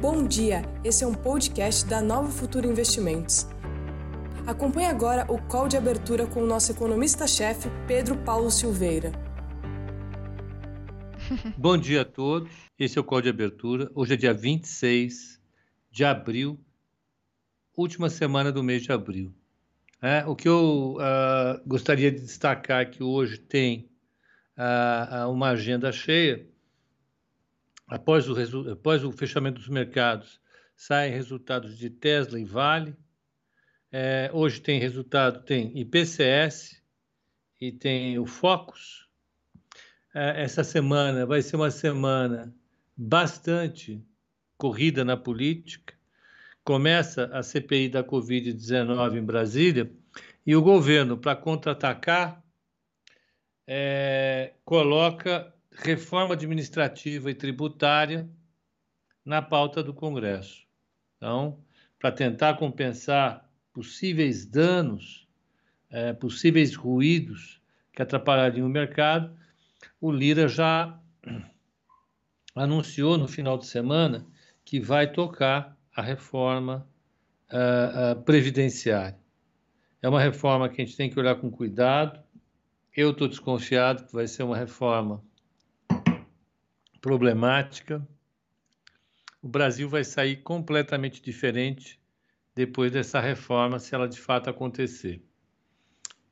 Bom dia, esse é um podcast da Nova Futuro Investimentos. Acompanhe agora o call de abertura com o nosso economista-chefe, Pedro Paulo Silveira. Bom dia a todos, esse é o call de abertura. Hoje é dia 26 de abril, última semana do mês de abril. É, o que eu uh, gostaria de destacar é que hoje tem uh, uma agenda cheia após o, após o fechamento dos mercados, saem resultados de Tesla e Vale. É, hoje tem resultado, tem IPCS e tem o Focus. É, essa semana vai ser uma semana bastante corrida na política. Começa a CPI da Covid-19 em Brasília e o governo, para contra-atacar, é, coloca reforma administrativa e tributária na pauta do Congresso. Então, para tentar compensar possíveis danos, é, possíveis ruídos que atrapalhariam o mercado, o Lira já anunciou no final de semana que vai tocar a reforma uh, uh, previdenciária. É uma reforma que a gente tem que olhar com cuidado. Eu estou desconfiado que vai ser uma reforma problemática. O Brasil vai sair completamente diferente depois dessa reforma, se ela de fato acontecer.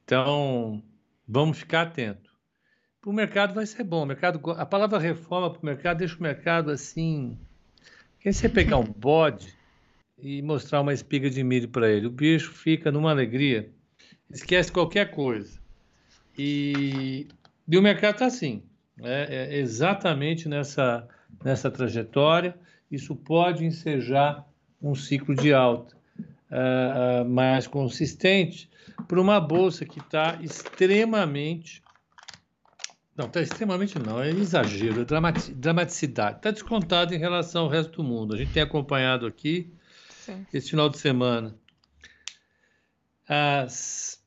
Então, vamos ficar atentos. Para o mercado vai ser bom. O mercado, a palavra reforma para o mercado deixa o mercado assim. Quem você pegar um bode e mostrar uma espiga de milho para ele, o bicho fica numa alegria, esquece qualquer coisa. E, e o mercado está assim é, é exatamente nessa, nessa trajetória. Isso pode ensejar um ciclo de alta uh, uh, mais consistente para uma bolsa que está extremamente. Não, está extremamente não, é exagero, é dramaticidade. Está descontado em relação ao resto do mundo. A gente tem acompanhado aqui Sim. esse final de semana as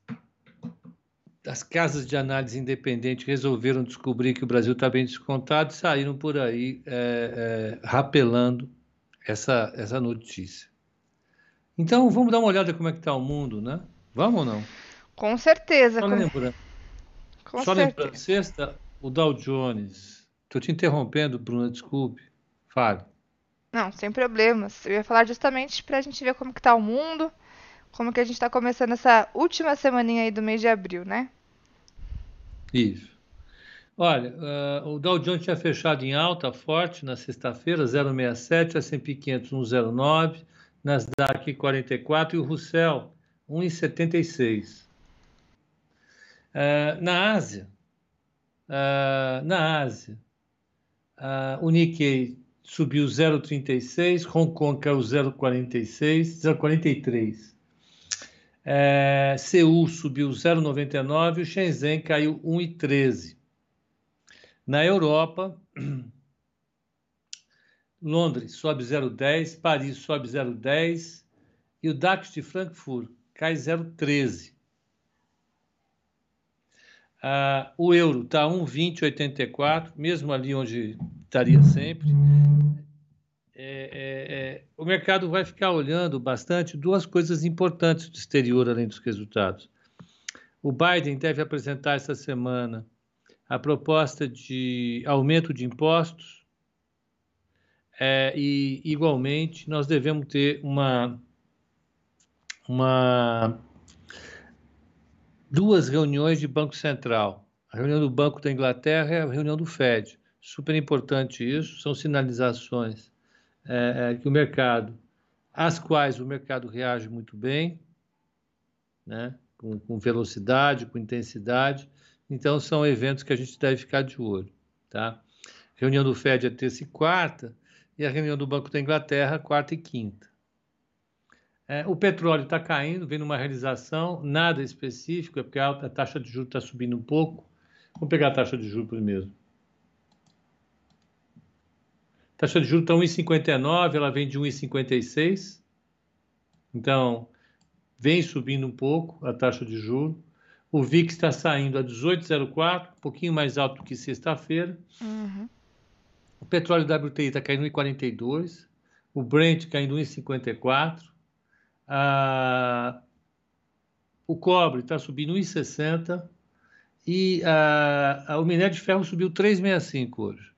as casas de análise independente resolveram descobrir que o Brasil está bem descontado e saíram por aí é, é, rapelando essa, essa notícia. Então, vamos dar uma olhada como é que está o mundo, né? Vamos ou não? Com certeza. Só com... lembrando, com só certeza. lembrando, sexta, o Dow Jones. Estou te interrompendo, Bruna, desculpe. Fale. Não, sem problemas. Eu ia falar justamente para a gente ver como que está o mundo, como que a gente está começando essa última semaninha aí do mês de abril, né? Isso. Olha, uh, o Dow Jones tinha fechado em alta forte na sexta-feira, 0,67, S&P 500 1,09, Nasdaq 44 e o Russell 1,76. Uh, na Ásia, uh, na Ásia, o Nikkei subiu 0,36, Hong Kong caiu 0,46, 0,43. É, Seul subiu 0,99 e o Shenzhen caiu 1,13. Na Europa, Londres sobe 0,10, Paris sobe 0,10 e o DAX de Frankfurt cai 0,13. Ah, o euro está 1,2084, mesmo ali onde estaria sempre é, é, é, o mercado vai ficar olhando bastante duas coisas importantes do exterior, além dos resultados. O Biden deve apresentar essa semana a proposta de aumento de impostos é, e, igualmente, nós devemos ter uma, uma duas reuniões de Banco Central. A reunião do Banco da Inglaterra e a reunião do Fed. Super importante isso, são sinalizações é, é, que o mercado, às quais o mercado reage muito bem, né? com, com velocidade, com intensidade. Então, são eventos que a gente deve ficar de olho. Tá? Reunião do FED é terça e quarta, e a reunião do Banco da Inglaterra, quarta e quinta. É, o petróleo está caindo, vem numa realização, nada específico, é porque a, taxa de juros está subindo um pouco. Vamos pegar a taxa de juros primeiro. Taxa de juros está 1,59, ela vem de 1,56. Então, vem subindo um pouco a taxa de juros. O VIX está saindo a 18,04, um pouquinho mais alto que sexta-feira. Uhum. O petróleo WTI está caindo em 42. o Brent caindo 1,54, ah, o cobre está subindo 1,60 e ah, o minério de ferro subiu 3,65 hoje.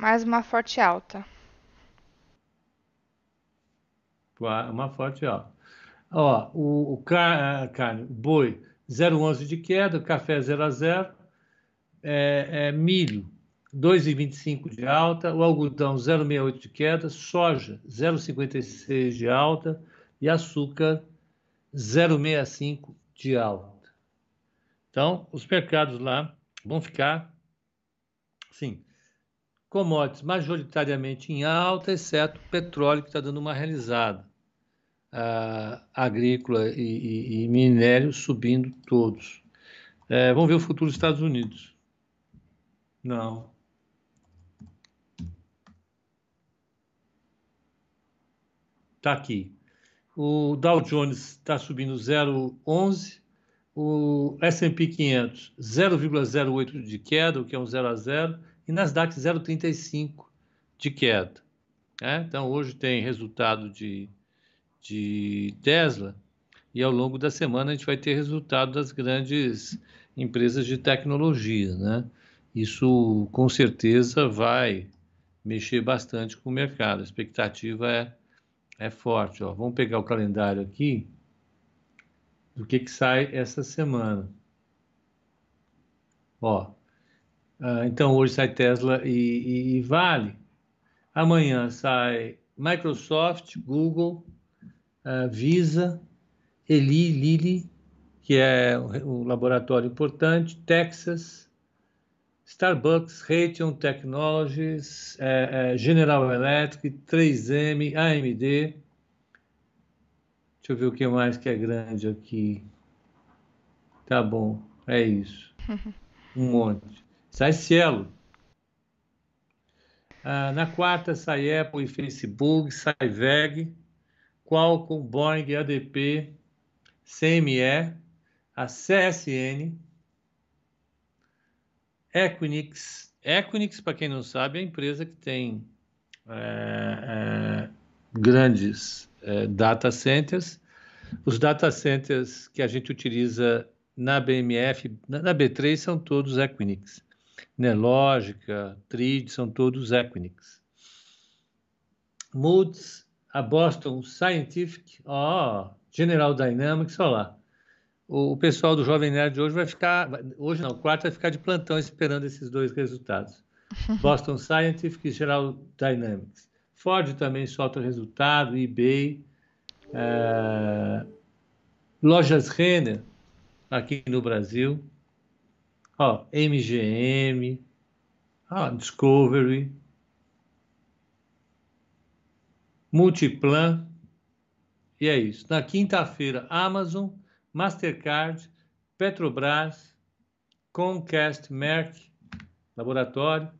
Mais uma forte alta. Uma forte alta. Ó, o, o carne, o boi 0,11 de queda, café 0 a 0, é, é, milho 2,25 de alta, o algodão 0,68 de queda, soja 0,56 de alta e açúcar 0,65 de alta. Então, os mercados lá vão ficar, sim, commodities majoritariamente em alta, exceto petróleo que está dando uma realizada uh, agrícola e, e, e, minério subindo todos. É, vamos ver o futuro dos Estados Unidos. Não. Está aqui. O Dow Jones está subindo 0,11, o S&P 500 0,08 de queda, o que é um 0 a 0, e Nasdaq 0,35 de queda. É? Então, hoje tem resultado de de Tesla e ao longo da semana a gente vai ter resultado das grandes empresas de tecnologia, né? Isso com certeza vai mexer bastante com o mercado. A expectativa é, é forte. Ó. Vamos pegar o calendário aqui do que, que sai essa semana. Ó, uh, então hoje sai Tesla e, e, e Vale. Amanhã sai Microsoft, Google, uh, Visa, Eli Lilly, que é um laboratório importante, Texas, Starbucks, Raytheon Technologies, é, é, General Electric, 3M, AMD. Deixa eu ver o que mais que é grande aqui. Tá bom, é isso. Um monte. Sai Cielo. Ah, na quarta sai Apple e Facebook, sai VEG. Qualcomm, Boeing, ADP, CME, a CSN, Equinix. Equinix, para quem não sabe, é a empresa que tem é, é, grandes é, data centers. Os data centers que a gente utiliza na BMF, na B3, são todos Equinix. Nelogica, Trid, são todos Equinix. Moods, a Boston Scientific, ó, General Dynamics, olha lá. O, o, pessoal do Jovem Nerd hoje vai ficar, hoje não, quarto vai ficar de plantão esperando esses dois resultados. Boston Scientific e General Dynamics. Ford também solta resultado, eBay, é, lojas Renner aqui no Brasil, ó, MGM, ó, Discovery, Multiplan. E é isso. Na quinta-feira, Amazon, Mastercard, Petrobras, Comcast, Merck, Laboratório,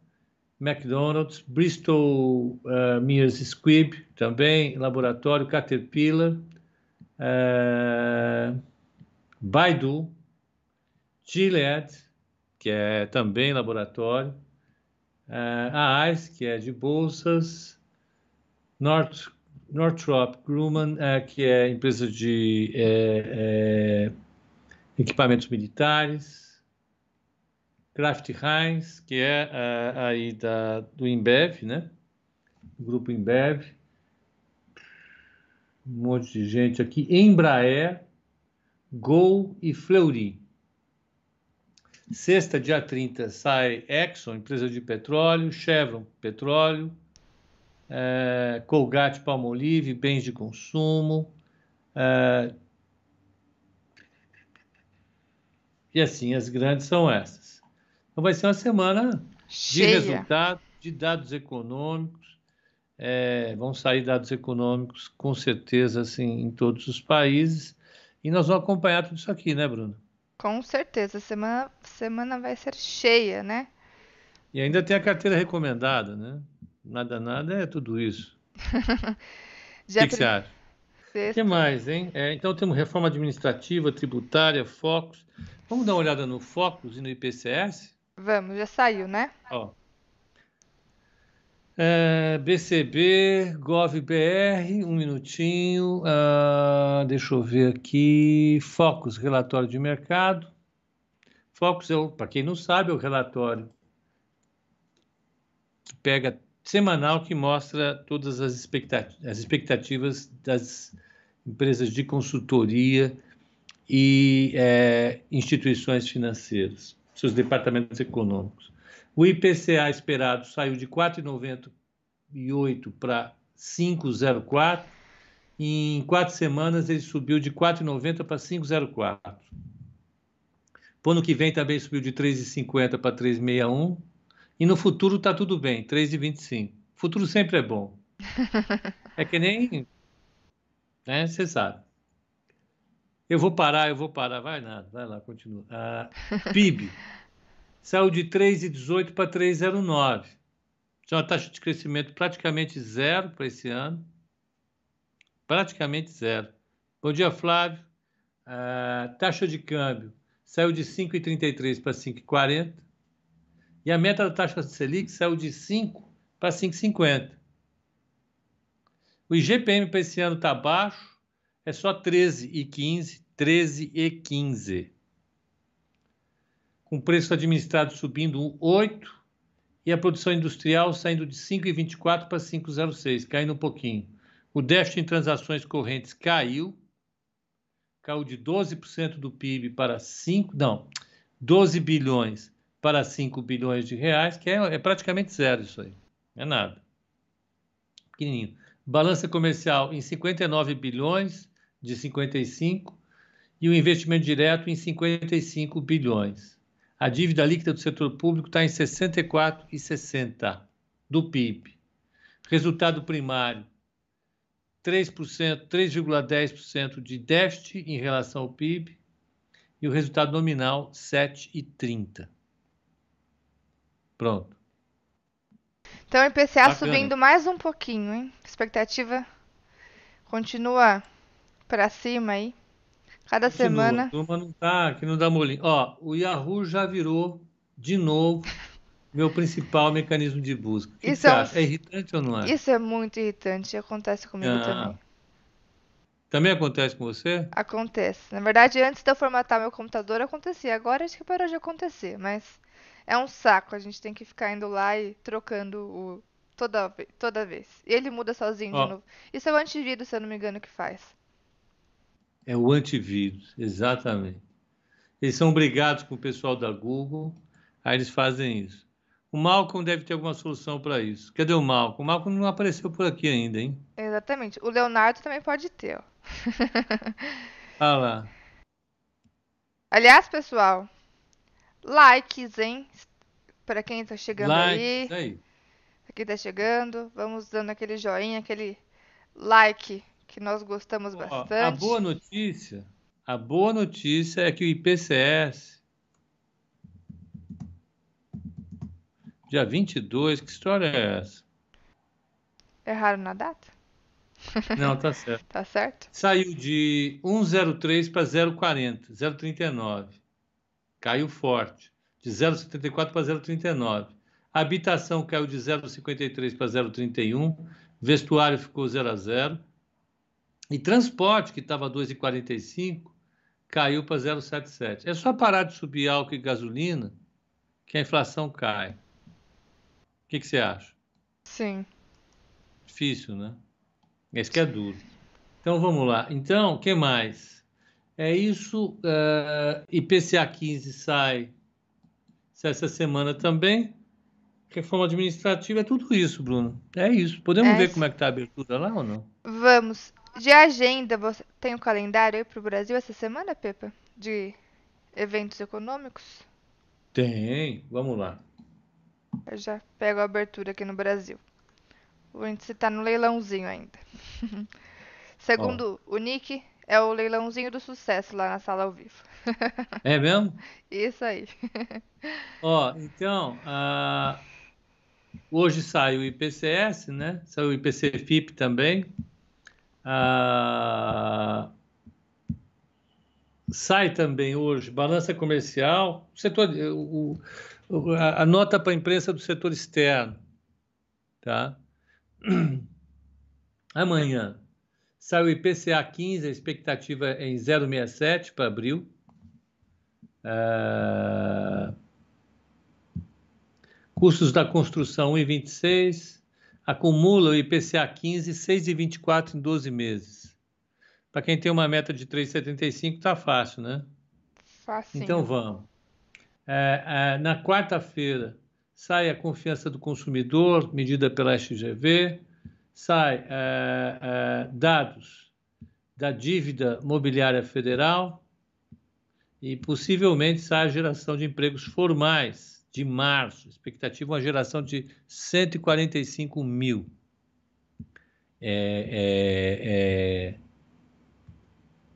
McDonald's, Bristol uh, Myers Squibb, também Laboratório, Caterpillar, uh, Baidu, Gilead, que é também laboratório, uh, a ICE, que é de bolsas, North, Northrop Grumman, é, que é empresa de é, é, equipamentos militares, Kraft Heinz, que é, é aí da, do Embev, né? Grupo Embev. Um monte de gente aqui. Embraer, Gol e Fleury. Sexta, dia 30, sai Exxon, empresa de petróleo, Chevron, petróleo, é, Colgate Palmolive, bens de consumo. É, e assim, as grandes são essas. Então vai ser uma semana Cheia. de resultados, de dados econômicos. É, vão sair dados econômicos com certeza assim em todos os países. E nós vamos acompanhar tudo isso aqui, né, Bruno? Com certeza, semana semana vai ser cheia, né? E ainda tem a carteira recomendada, né? Nada, nada é tudo isso. o que, que você acha? O que mais, hein? É, então temos reforma administrativa, tributária, focos. Vamos dar uma olhada no focos e no IPCS? Vamos, já saiu, né? Ó. É, BCB, GovBR, um minutinho. Uh, deixa eu ver aqui. Focus, relatório de mercado. Focus, é para quem não sabe, é o relatório que pega semanal que mostra todas as expectativas, as expectativas das empresas de consultoria e é, instituições financeiras, seus departamentos econômicos. O IPCA esperado saiu de 4,98 para 5,04. E em quatro semanas ele subiu de 4,90 para 5,04. Para o ano que vem também subiu de 3,50 para 3,61. E no futuro está tudo bem, 3,25. Futuro sempre é bom. É que nem. Né, você sabe. Eu vou parar, eu vou parar. Vai nada, vai lá, continua. Ah, PIB saiu de 3,18 para 3,09. Isso é uma taxa de crescimento praticamente zero para esse ano. Praticamente zero. Bom dia, Flávio. A taxa de câmbio saiu de 5,33 para 5,40. E a meta da taxa Selic saiu de 5 para 5,50. O IGPM para esse ano está baixo, é só 13,15, 13,15 com preço administrado subindo 8 e a produção industrial saindo de 5,24 para 5,06, caindo um pouquinho. O déficit em transações correntes caiu, caiu de 12% do PIB para 5, não, 12 bilhões para 5 bilhões de reais, que é, é praticamente zero isso aí, é nada. Pequenininho. Balança comercial em 59 bilhões de 55 e o investimento direto em 55 bilhões. A dívida líquida do setor público está em 64,60% do PIB. Resultado primário, 3%, 3,10% de déficit em relação ao PIB e o resultado nominal 7,30. Pronto. Então o IPCA Bacana. subindo mais um pouquinho, hein? Expectativa continua para cima aí. Cada Continua. semana. A turma não tá, que não dá molinho. Ó, o Yahoo já virou de novo meu principal mecanismo de busca. Que isso que é, um... é, irritante ou não é? Isso é muito irritante. Acontece comigo ah. também. Também acontece com você? Acontece. Na verdade, antes de eu formatar meu computador, acontecia. Agora acho que parou de acontecer, mas é um saco. A gente tem que ficar indo lá e trocando o toda, toda vez. E ele muda sozinho Ó. de novo. Isso é o antivírus, se eu não me engano, que faz. É o antivírus, exatamente. Eles são brigados com o pessoal da Google, aí eles fazem isso. O Malcolm deve ter alguma solução para isso. Cadê o Malcolm? O Malcolm não apareceu por aqui ainda, hein? Exatamente. O Leonardo também pode ter, ó. ah lá. Aliás, pessoal, likes, hein? Para quem está chegando likes, aí. aí. Pra quem tá chegando, vamos dando aquele joinha, aquele like que nós gostamos bastante. a boa notícia, a boa notícia é que o IPCS dia 22, que história é essa? Erraram na data? Não, tá certo. tá certo? Saiu de 103 para 040, 039. Caiu forte. De 0,74 para 0,39. A habitação caiu de 0,53 para 0,31. Vestuário ficou 0 a 0. E transporte, que estava 2,45, caiu para 0,77. É só parar de subir álcool e gasolina que a inflação cai. O que, que você acha? Sim. Difícil, né? Esse que é duro. Então vamos lá. Então, o que mais? É isso. Uh, IPCA 15 sai essa semana também. Reforma administrativa é tudo isso, Bruno. É isso. Podemos é ver como é que está a abertura lá ou não? Vamos. De agenda, você tem o um calendário aí pro Brasil essa semana, Pepa? De eventos econômicos? Tem, vamos lá. Eu já pego a abertura aqui no Brasil. O índice tá no leilãozinho ainda. Segundo o Nick, é o leilãozinho do sucesso lá na sala ao vivo. é mesmo? Isso aí. Ó, oh, então, uh, hoje sai o IPCS, né? Saiu o IPC-FIP também. Ah, sai também hoje balança comercial, setor, o, a, nota para a imprensa do setor externo. tá? Amanhã sai o IPCA 15, a expectativa é em 0,67 para abril. Uh... Custos da construção 1,26. Acumula o IPCA 15, 6,24 em 12 meses. Para quem tem uma meta de 3,75, está fácil, né? Fácil. Então vamos. É, é, na quarta-feira sai a confiança do consumidor, medida pela SGV, sai é, é, dados da dívida mobiliária federal e possivelmente sai a geração de empregos formais de março, expectativa uma geração de 145 mil. É, é, é,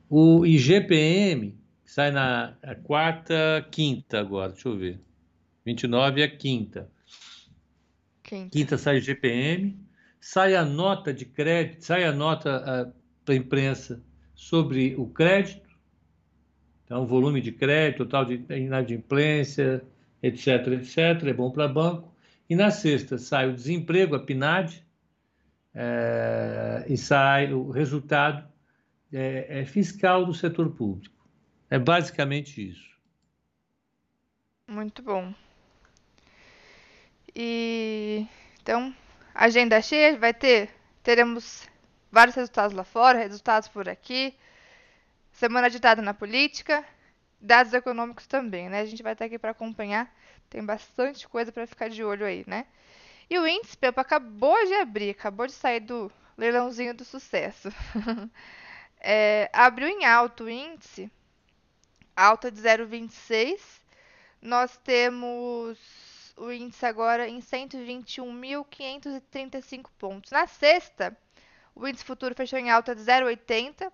o IGPM sai na quarta, quinta agora, deixa eu ver. 29 é quinta. Quinta, quinta sai o IGPM, sai a nota de crédito, sai a nota para a imprensa sobre o crédito, então volume de crédito, total de inadimplência, etc, etc, é bom para banco. E na sexta sai o desemprego, a PNAD, é, e sai o resultado é, é fiscal do setor público. É basicamente isso. Muito bom. E então Agenda cheia, vai ter, teremos vários resultados lá fora, resultados por aqui. Semana ditada na política, dados econômicos também, né? A gente vai estar aqui para acompanhar. Tem bastante coisa para ficar de olho aí, né? E o índice, Pepa, acabou de abrir, acabou de sair do leilãozinho do sucesso. é, abriu em alto o índice, alta de 0,26. Nós temos o índice agora em 121.535 pontos. Na sexta, o índice futuro fechou em alta de 0,80,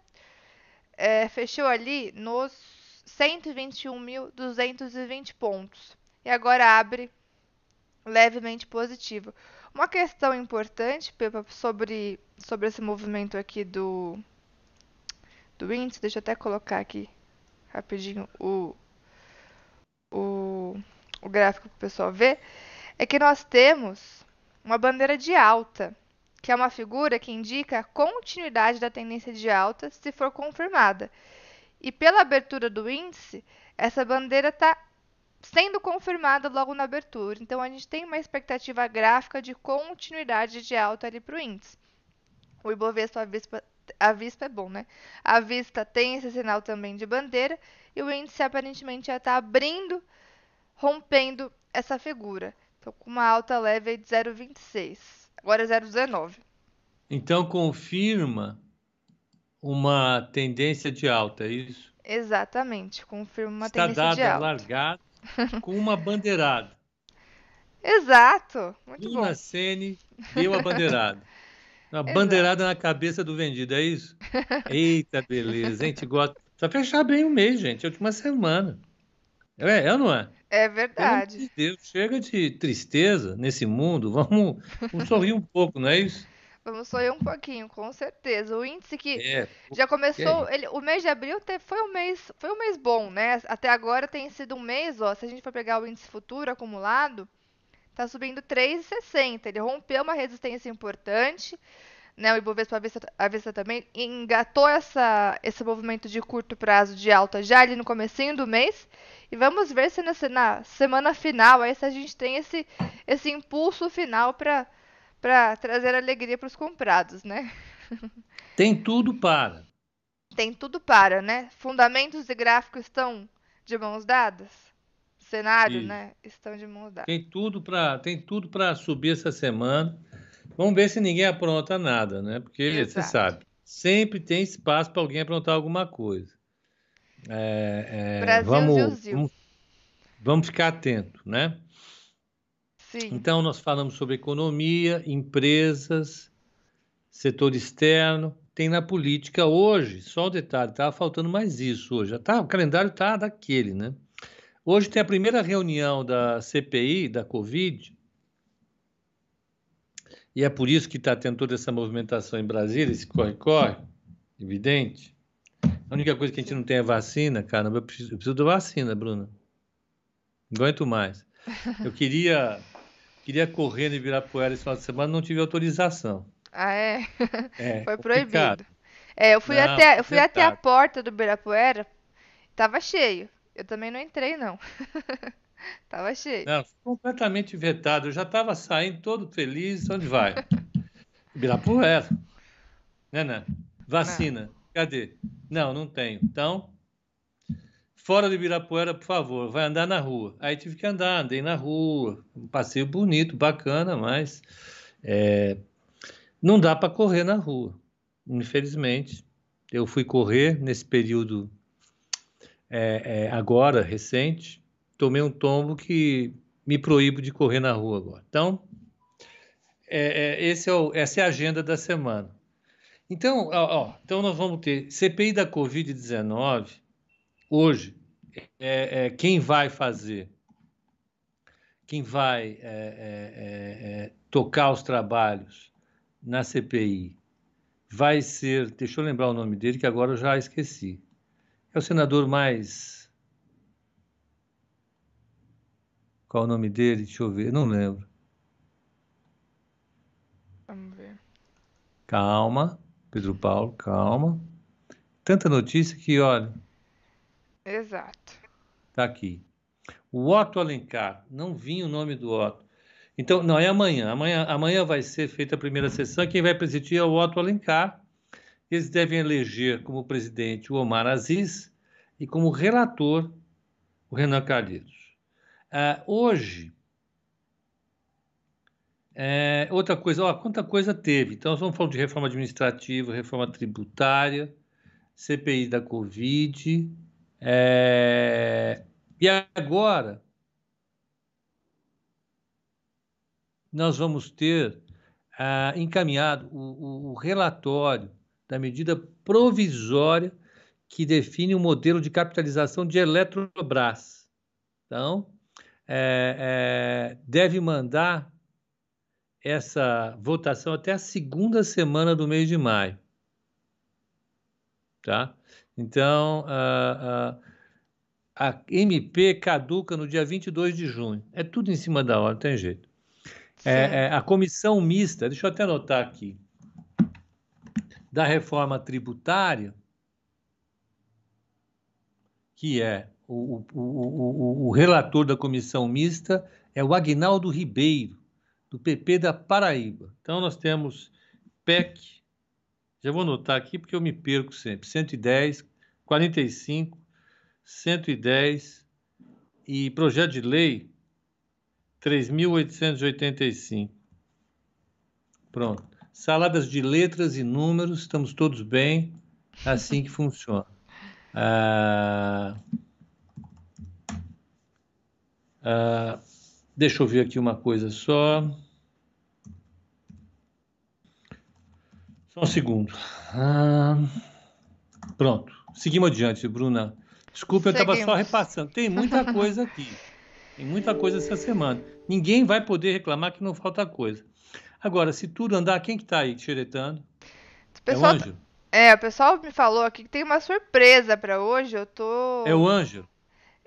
é, fechou ali nos 121.220 pontos. E agora abre levemente positivo. Uma questão importante, Pepa, sobre, sobre esse movimento aqui do, do índice, deixa eu até colocar aqui rapidinho o, o o gráfico para o pessoal ver, é que nós temos uma bandeira de alta, que é uma figura que indica a continuidade da tendência de alta se for confirmada. E pela abertura do índice, essa bandeira está sendo confirmada logo na abertura. Então a gente tem uma expectativa gráfica de continuidade de alta ali para o índice. O Ibovespa, a Vispa, a Vispa é bom, né? A Vista tem esse sinal também de bandeira e o índice aparentemente já está abrindo rompendo essa figura. Então, com uma alta leve de 0,26. Agora é 0,19. Então, confirma uma tendência de alta, é isso? Exatamente, confirma uma Está tendência de alta. Está dada largada com uma bandeirada. Exato, muito Luna bom. Sene deu a bandeirada. Uma bandeirada na cabeça do vendido, é isso? Eita, beleza, a gente gosta. Precisa fechar bem o mês, gente, é a última semana. É, é ou não é? É verdade. De Deus, chega de tristeza nesse mundo. Vamos, vamos sorrir um pouco, não é isso? Vamos sorrir um pouquinho, com certeza. O índice que é, já começou, é. ele, o mês de abril foi um mês, foi um mês bom, né? Até agora tem sido um mês, ó, se a gente for pegar o índice futuro acumulado, tá subindo 3,60. Ele rompeu uma resistência importante, né? O Ibovespa a vista também engatou essa, esse movimento de curto prazo de alta já ali no comecinho do mês e vamos ver se na, na semana final aí se a gente tem esse, esse impulso final para para trazer alegria para os comprados, né? Tem tudo para. Tem tudo para, né? Fundamentos e gráficos estão de mãos dadas. Cenário, Isso. né? Estão de mãos dadas. Tem tudo para tem tudo para subir essa semana. Vamos ver se ninguém apronta nada, né? Porque Exato. você sabe, sempre tem espaço para alguém aprontar alguma coisa. É, é, Brasil, vamos, vamos, vamos ficar atento, né? Sim. Então, nós falamos sobre economia, empresas, setor externo. Tem na política hoje, só um detalhe, estava faltando mais isso hoje. Tá, o calendário está daquele, né? Hoje tem a primeira reunião da CPI, da Covid, e é por isso que está tendo toda essa movimentação em Brasília, esse corre-corre, evidente. A única coisa que a gente não tem é vacina, caramba, eu preciso, eu preciso da vacina, Bruna. Não aguento mais. Eu queria queria correr no Ibirapuera esse final de semana, não tive autorização. Ah, é? É, Foi complicado. proibido. É, eu fui Não, até, eu fui até a porta do Ibirapuera, tava cheio. Eu também não entrei, não. Tava cheio. Não, completamente vetado. Eu já estava saindo todo feliz. Onde vai? Ibirapuera. Né, né? Vacina. Cadê? Não, não tenho. Então, fora do Ibirapuera, por favor, vai andar na rua. Aí tive que andar, andei na rua. Um passeio bonito, bacana, mas é, não dá para correr na rua. Infelizmente. Eu fui correr nesse período é, é, agora, recente, tomei um tombo que me proíbo de correr na rua agora. Então, é, é, é o- essa é a agenda da semana. Então, ó, ó, então nós vamos ter CPI da Covid-19 hoje. é, é, quem vai fazer? Quem vai é, é, é, é, tocar os trabalhos na CPI? Vai ser, deixa eu lembrar o nome dele, que agora eu já esqueci. É o senador mais. Qual o nome dele? Deixa eu ver, não lembro. Vamos ver. Calma, Pedro Paulo, calma. Tanta notícia que, olha, Exato. tá aqui. O Otto Alencar, não vinha o nome do Otto. Então, não, é amanhã. Amanhã, amanhã vai ser feita a primeira sessão. Quem vai presidir é o Otto Alencar. Eles devem eleger como presidente o Omar Aziz e como relator o Renan Calheiros. Ah, hoje, é, outra coisa, ó, quanta coisa teve. Então, nós vamos falar de reforma administrativa, reforma tributária, CPI da Covid. É, e agora, nós vamos ter ah, encaminhado o, o- o relatório da medida provisória que define o modelo de capitalização de Eletrobras. Então, é, é, deve mandar essa votação até a segunda semana do mês de maio. Tá? Então, a, a, a MP caduca no dia 22 de junho. É tudo em cima da hora, não tem jeito. É, é, a comissão mista, deixa eu até anotar aqui, da reforma tributária, que é o, o, o, o, o relator da comissão mista, é o Agnaldo Ribeiro, do PP da Paraíba. Então, nós temos PEC, já vou anotar aqui porque eu me perco sempre, 110, 45, 110 e projeto de lei 3.885. Pronto. Saladas de letras e números, estamos todos bem. Assim que funciona. Ah, ah, deixa eu ver aqui uma coisa só. Só um segundo. Ah, pronto. Seguimos adiante, Bruna. Desculpa, eu estava só repassando. Tem muita coisa aqui. Tem muita coisa essa semana. Ninguém vai poder reclamar que não falta coisa. Agora, se tudo andar, quem que está aí xeretando? É o pessoal, Ângelo? é, o pessoal me falou aqui que tem uma surpresa pra hoje. Eu tô. É o Ângelo?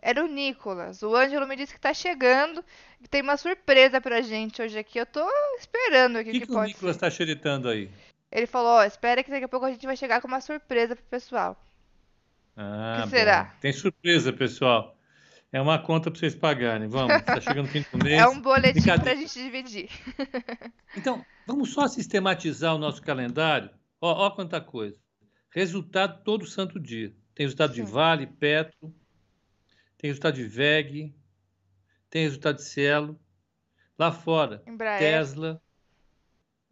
Era o Nicolas. O Ângelo me disse que tá chegando. Que tem uma surpresa pra gente hoje aqui. Eu tô esperando aqui que, que, que o pode Nicolas ser. está xeretando aí? Ele falou, ó, espera que daqui a pouco a gente vai chegar com uma surpresa pro pessoal. Ah, que será? bom. Tem surpresa, pessoal. É uma conta para vocês pagarem. Vamos, está chegando o fim do mês. É um boletim pra Brincadeira. gente dividir. Então, vamos só sistematizar o nosso calendário. Ó, ó quanta coisa. Resultado todo santo dia. Tem resultado de Sim. Vale, Petro, tem resultado de VEG, tem resultado de Cielo. Lá fora, Embraer. Tesla,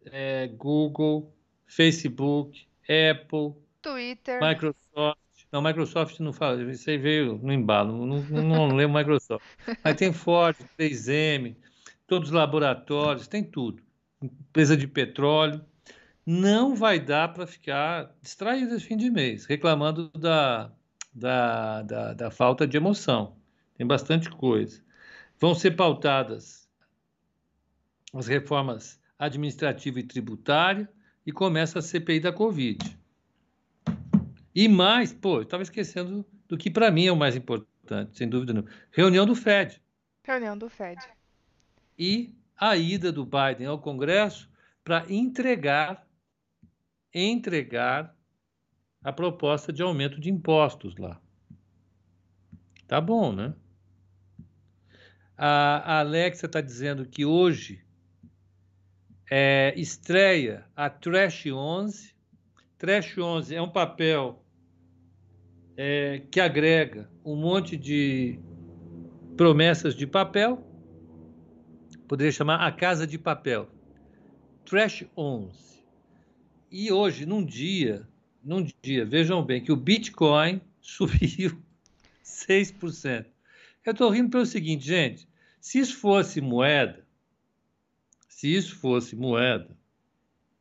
é, Google, Facebook, Apple, Twitter. Microsoft. Não, Microsoft não fala, isso aí veio no embalo, não, não, não lembro Microsoft. Mas tem Ford, 3M, todos os laboratórios, tem tudo. Empresa de petróleo. Não vai dar para ficar distraído esse fim de mês, reclamando da, da, da, da falta de emoção. Tem bastante coisa. Vão ser pautadas as reformas administrativa e tributária e começa a CPI da Covid. E mais, pô, eu estava esquecendo do que para mim é o mais importante, sem dúvida nenhuma. Reunião do FED Reunião do Fed. e a ida do Biden ao Congresso para entregar entregar a proposta de aumento de impostos lá. Tá bom, né? A, Alexa está dizendo que hoje é, estreia a Trash 11. Trash 11 é um papel é, que agrega um monte de promessas de papel. Poderia chamar a Casa de Papel. Trash 11. E hoje, num dia, num dia, vejam bem que o Bitcoin subiu 6%. Eu estou rindo pelo seguinte, gente. Se isso fosse moeda, se isso fosse moeda.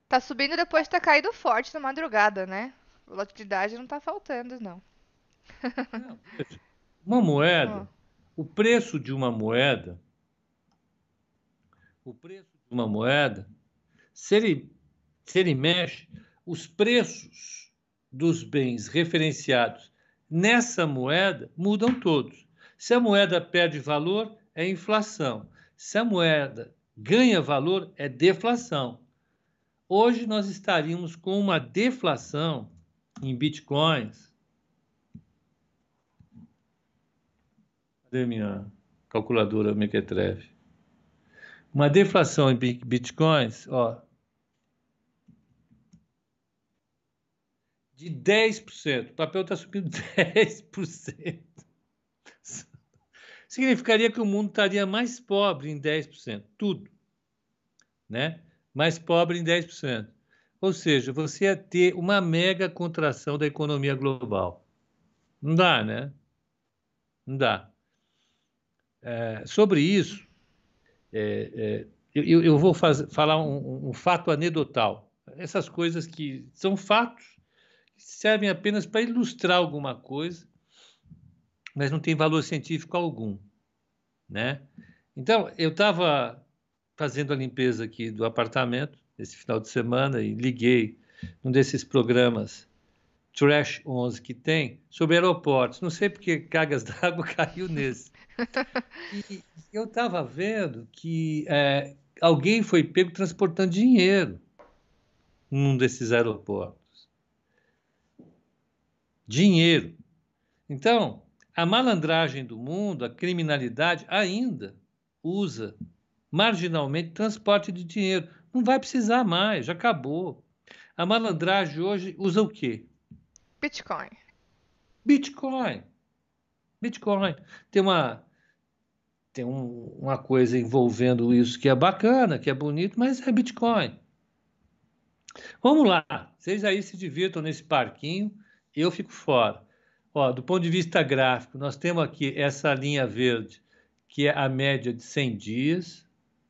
Tá subindo depois de ter caído forte na madrugada, né? Volatilidade não tá faltando, não. não uma moeda, oh. o preço de uma moeda, o preço de uma moeda, se ele, se ele mexe, os preços dos bens referenciados nessa moeda mudam todos. Se a moeda perde valor, é inflação. Se a moeda ganha valor, é deflação. Hoje nós estaríamos com uma deflação em bitcoins. Cadê minha calculadora Mequetrefe? Uma deflação em bitcoins, ó, de 10%. O papel está subindo 10%. Significaria que o mundo estaria mais pobre em 10%. Tudo. Né? Mais pobre em 10%. Ou seja, você ia ter uma mega contração da economia global. Não dá, né? Não dá. É, sobre isso, é, é, eu, eu, vou faz, falar um, um fato anedotal. Essas coisas que são fatos servem apenas para ilustrar alguma coisa, mas não tem valor científico algum, né? Então, eu estava fazendo a limpeza aqui do apartamento esse final de semana e liguei um desses programas Trash 11 que tem sobre aeroportos. Não sei porque cargas d'água caiu nesse. E eu estava vendo que é, alguém foi pego transportando dinheiro num desses aeroportos dinheiro. Então, a malandragem do mundo, a criminalidade ainda usa marginalmente transporte de dinheiro. Não vai precisar mais, já acabou. A malandragem hoje usa o quê? Bitcoin. Bitcoin. Bitcoin. Tem uma tem um, uma coisa envolvendo isso que é bacana, que é bonito, mas é Bitcoin. Vamos lá, vocês aí se divirtam nesse parquinho eu fico fora. Ó, do ponto de vista gráfico, nós temos aqui essa linha verde, que é a média de 100 dias,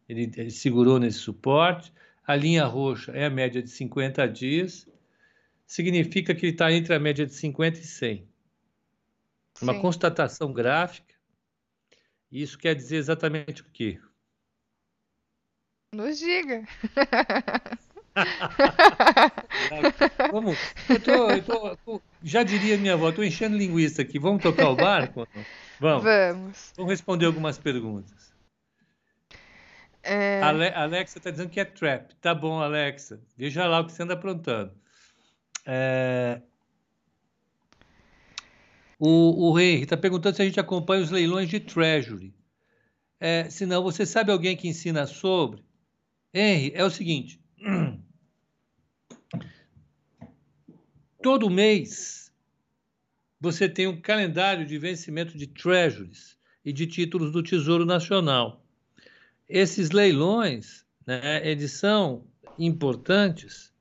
ele, ele segurou nesse suporte. A linha roxa é a média de 50 dias, significa que ele está entre a média de 50 e 100. Uma constatação gráfica. Isso quer dizer exatamente o quê? Nos diga. Vamos, eu tô, eu tô, já diria minha avó, estou enchendo linguiça aqui. Vamos tocar o barco? Vamos. Vamos. Vamos responder algumas perguntas. É... Ale, Alexa está dizendo que é trap. Tá bom, Alexa. Veja lá o que você anda aprontando. É... O, o Henry está perguntando se a gente acompanha os leilões de Treasury. É, se não, você sabe alguém que ensina sobre? Henry, é o seguinte: Todo mês você tem um calendário de vencimento de treasuries e de títulos do Tesouro Nacional. Esses leilões, né, eles são importantes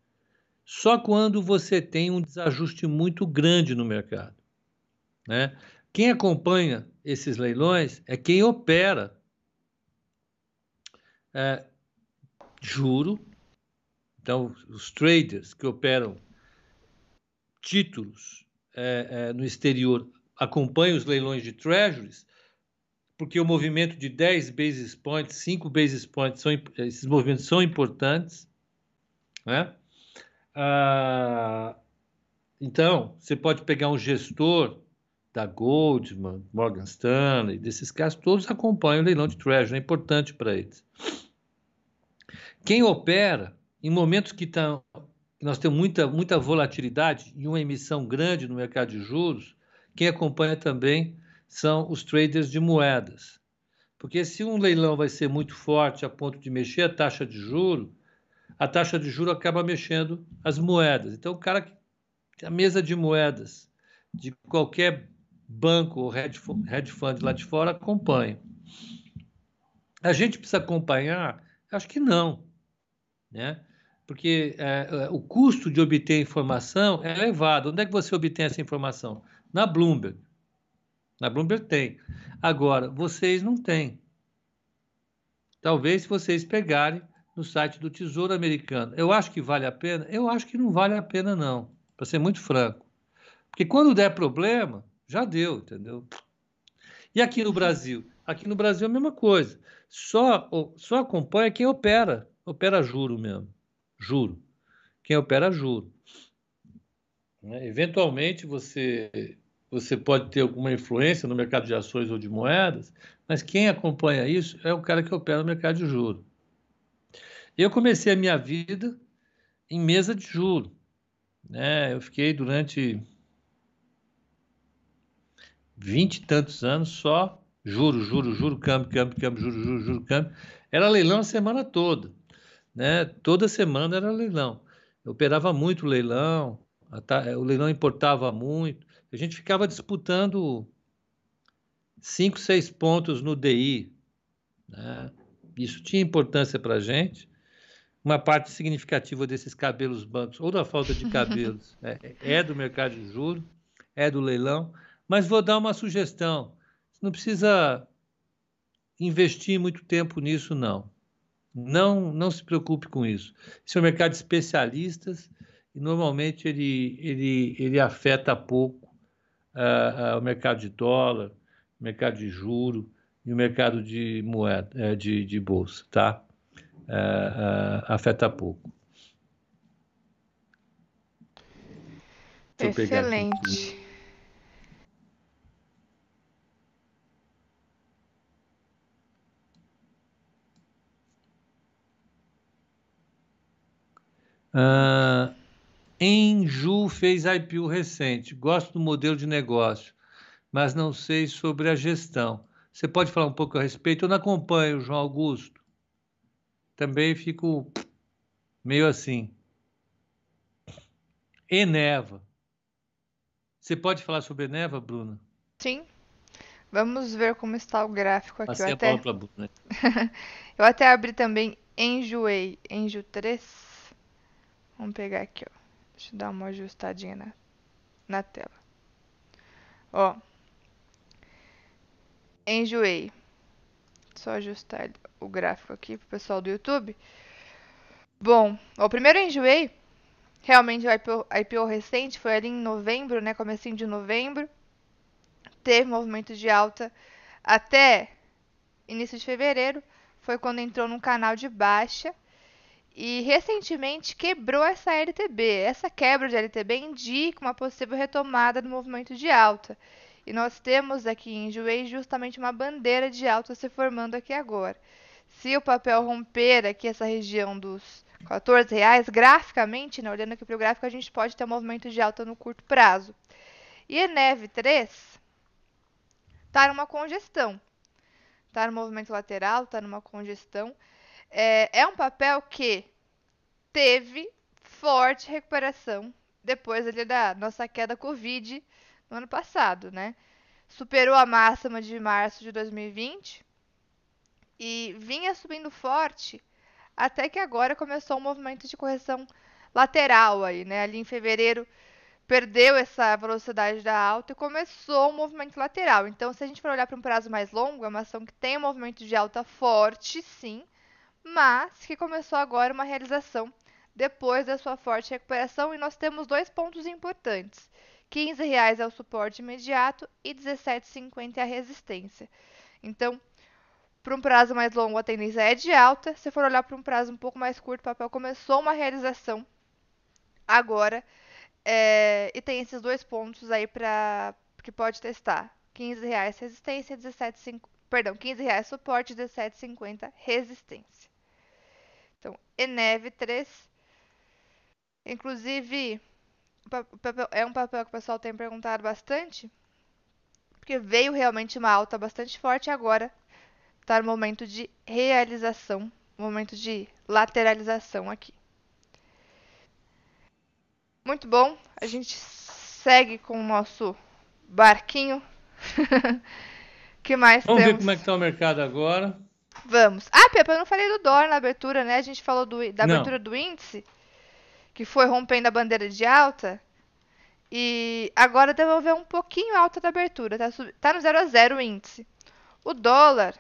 só quando você tem um desajuste muito grande no mercado. Né? Quem acompanha esses leilões é quem opera é, juro então, os traders que operam títulos é, é, no exterior acompanham os leilões de treasuries, porque o movimento de 10 basis points, 5 basis points, são, esses movimentos são importantes. Né? Ah, então, você pode pegar um gestor da Goldman, Morgan Stanley, desses casos, todos acompanham o leilão de treasury, é importante para eles. Quem opera, em momentos que tá, nós temos muita, muita volatilidade e uma emissão grande no mercado de juros, quem acompanha também são os traders de moedas. Porque se um leilão vai ser muito forte a ponto de mexer a taxa de juro, a taxa de juro acaba mexendo as moedas. Então, o cara que a mesa de moedas de qualquer banco ou hedge fund lá de fora acompanha. A gente precisa acompanhar? Acho que não, né? Porque é, é, o custo de obter informação é elevado. Onde é que você obtém essa informação? Na Bloomberg. Na Bloomberg tem. Agora, vocês não têm. Talvez se vocês pegarem no site do Tesouro Americano. Eu acho que vale a pena? Eu acho que não vale a pena, não, para ser muito franco. Porque quando der problema, já deu, entendeu? E aqui no Brasil? Aqui no Brasil é a mesma coisa. Só, só acompanha quem opera, opera juro mesmo. Juro. Quem opera juro. Né? Eventualmente você, você pode ter alguma influência no mercado de ações ou de moedas, mas quem acompanha isso é o cara que opera no mercado de juro. Eu comecei a minha vida em mesa de juro. Né? Eu fiquei durante vinte e tantos anos só juro, juro, juro, câmbio, câmbio, câmbio, juro, juro, juro, câmbio. Era leilão a semana toda. Né? Toda semana era leilão. Eu operava muito leilão, o leilão importava muito. A gente ficava disputando cinco, seis pontos no DI. Né? Isso tinha importância para a gente uma parte significativa desses cabelos bancos, ou da falta de cabelos, é, é, do mercado de juros, é do leilão. Mas vou dar uma sugestão: não precisa investir muito tempo nisso, não. Não, não se preocupe com isso. Isso é um mercado de especialistas e normalmente ele, ele, ele afeta pouco uh, uh, o mercado de dólar, o mercado de juro e o mercado de moeda, uh, de, de bolsa, tá? uh, afeta pouco. Excelente. Uh, Enju fez IPO recente. Gosto do modelo de negócio, mas não sei sobre a gestão. Você pode falar um pouco a respeito? Eu não acompanho, João Augusto também fico meio assim. Eneva. Você pode falar sobre Eneva, Bruna? Sim. Vamos ver como está o gráfico aqui. Passei eu até... a Bruna. eu até abri também Enjoei, Enjo 3. Vamos pegar aqui, ó. Deixa eu dar uma ajustadinha na, na tela. Ó. Enjoei. Só ajustar o gráfico aqui pro pessoal do YouTube. Bom, o primeiro enjoei, realmente o IPO, IPO recente, foi ali em novembro, né, comecinho de novembro. Teve movimento de alta até início de fevereiro, foi quando entrou num canal de baixa e recentemente quebrou essa LTB. Essa quebra de LTB indica uma possível retomada do movimento de alta. E nós temos aqui em Juei justamente uma bandeira de alta se formando aqui agora. Se o papel romper aqui essa região dos 14 reais, graficamente, né, olhando aqui para o gráfico, a gente pode ter um movimento de alta no curto prazo. E ENEV 3 está numa congestão. Está no movimento lateral, está numa congestão. É, é um papel que teve forte recuperação depois ali da nossa queda Covid no ano passado, né? Superou a máxima de março de 2020 e vinha subindo forte até que agora começou um movimento de correção lateral aí, né? Ali em fevereiro perdeu essa velocidade da alta e começou um movimento lateral. Então, se a gente for olhar para um prazo mais longo, é uma ação que tem um movimento de alta forte, sim, mas que começou agora uma realização depois da sua forte recuperação e nós temos dois pontos importantes. 15 reais é o suporte imediato e 17,50 é a resistência. Então, para um prazo mais longo, a tendência é de alta. Se for olhar para um prazo um pouco mais curto, o papel começou uma realização agora. É, e tem esses dois pontos aí para que pode testar. 15 reais resistência, 17,50, perdão, 15 reais suporte, 17,50 resistência. Então, Eneve 3. Inclusive, é um papel que o pessoal tem perguntado bastante, porque veio realmente uma alta bastante forte e agora está no momento de realização, momento de lateralização aqui. Muito bom, a gente segue com o nosso barquinho. que mais Vamos temos? ver como é que está o mercado agora. Vamos. Ah, Pepa, eu não falei do dólar na abertura, né? A gente falou do, da Não. abertura do índice, que foi rompendo a bandeira de alta. E agora devolveu um pouquinho alta da abertura. Tá, sub... tá no 0 a 0 o índice. O dólar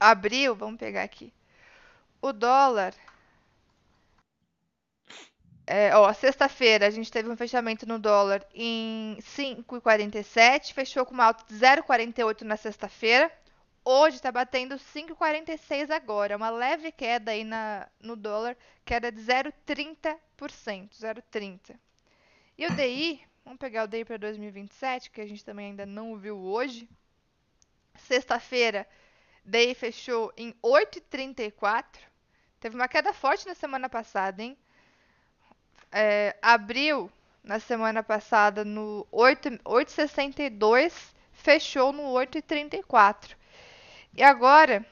abriu, vamos pegar aqui. O dólar. É, ó, sexta-feira a gente teve um fechamento no dólar em 5,47, fechou com uma alta de 0,48 na sexta-feira. Hoje está batendo 5,46 agora, uma leve queda aí na, no dólar, queda de 0,30%, 0,30. E o DI, vamos pegar o DI para 2027, que a gente também ainda não viu hoje. Sexta-feira, DI fechou em 8,34. Teve uma queda forte na semana passada, hein? É, abriu na semana passada no 8,62, fechou no 8,34. E agora,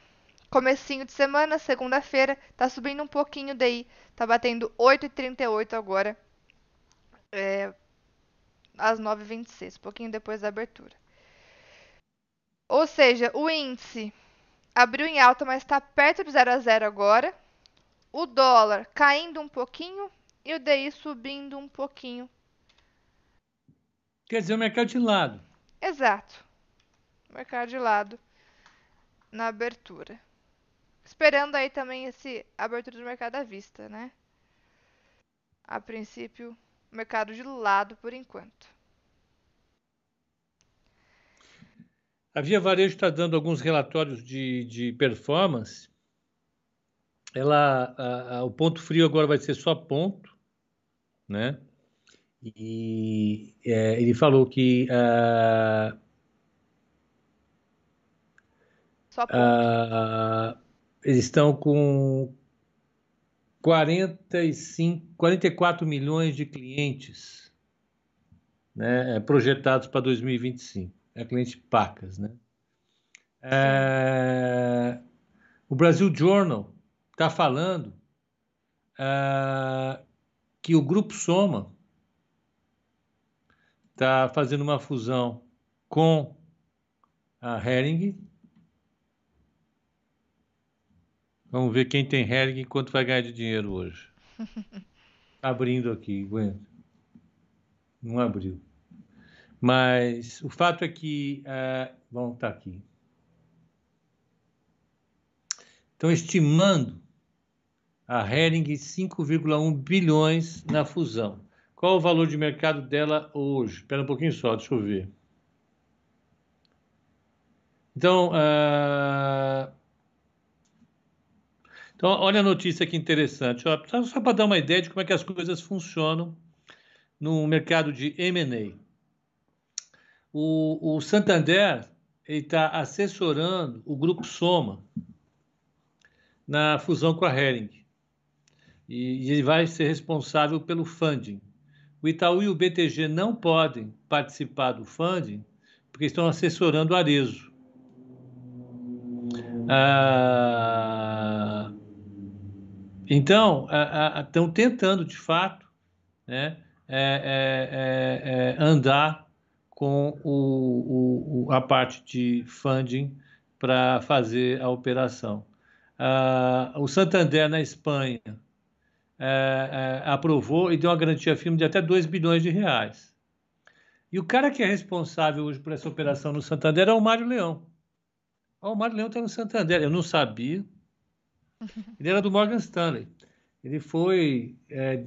comecinho de semana, segunda-feira, tá subindo um pouquinho daí, tá batendo 8,38 agora, é, às 9h26, um pouquinho depois da abertura. Ou seja, o índice abriu em alta, mas está perto de 0 a 0 agora. O dólar caindo um pouquinho e o DI subindo um pouquinho. Quer dizer, o mercado de lado. Exato. Mercado de lado na abertura. Esperando aí também esse abertura do mercado à vista, né? A princípio, mercado de lado por enquanto. A Via Varejo está dando alguns relatórios de, de performance. Ela, a, a, o ponto frio agora vai ser só ponto, né? E é, ele falou que uh, Só ponto. uh, eles estão com 45, 44 milhões de clientes né, projetados para 2025 é cliente Pacas, né? É, o Brasil Journal está falando é, que o Grupo Soma está fazendo uma fusão com a Hering. Vamos ver quem tem Hering e quanto vai ganhar de dinheiro hoje. Abrindo aqui, Gwen. Não abriu. Mas o fato é que. Uh, vamos estar aqui. Estão estimando a Hering 5,1 bilhões na fusão. Qual o valor de mercado dela hoje? Espera um pouquinho só, deixa eu ver. Então, uh... então olha a notícia que interessante. Só, para dar uma ideia de como é que as coisas funcionam no mercado de M&A. O, o Santander está assessorando o Grupo Soma na fusão com a Hering. E, e ele vai ser responsável pelo funding. O Itaú e o BTG não podem participar do funding porque estão assessorando o Arezo. Ah, então, estão tentando, de fato, né, é, é, é, andar com o, o, a parte de funding para fazer a operação. Uh, o Santander, na Espanha, uh, uh, aprovou e deu uma garantia firme de até 2 bilhões de reais. E o cara que é responsável hoje por essa operação no Santander é o Mário Leão. O Mário Leão está no Santander. Eu não sabia. Ele era do Morgan Stanley. Ele foi, é,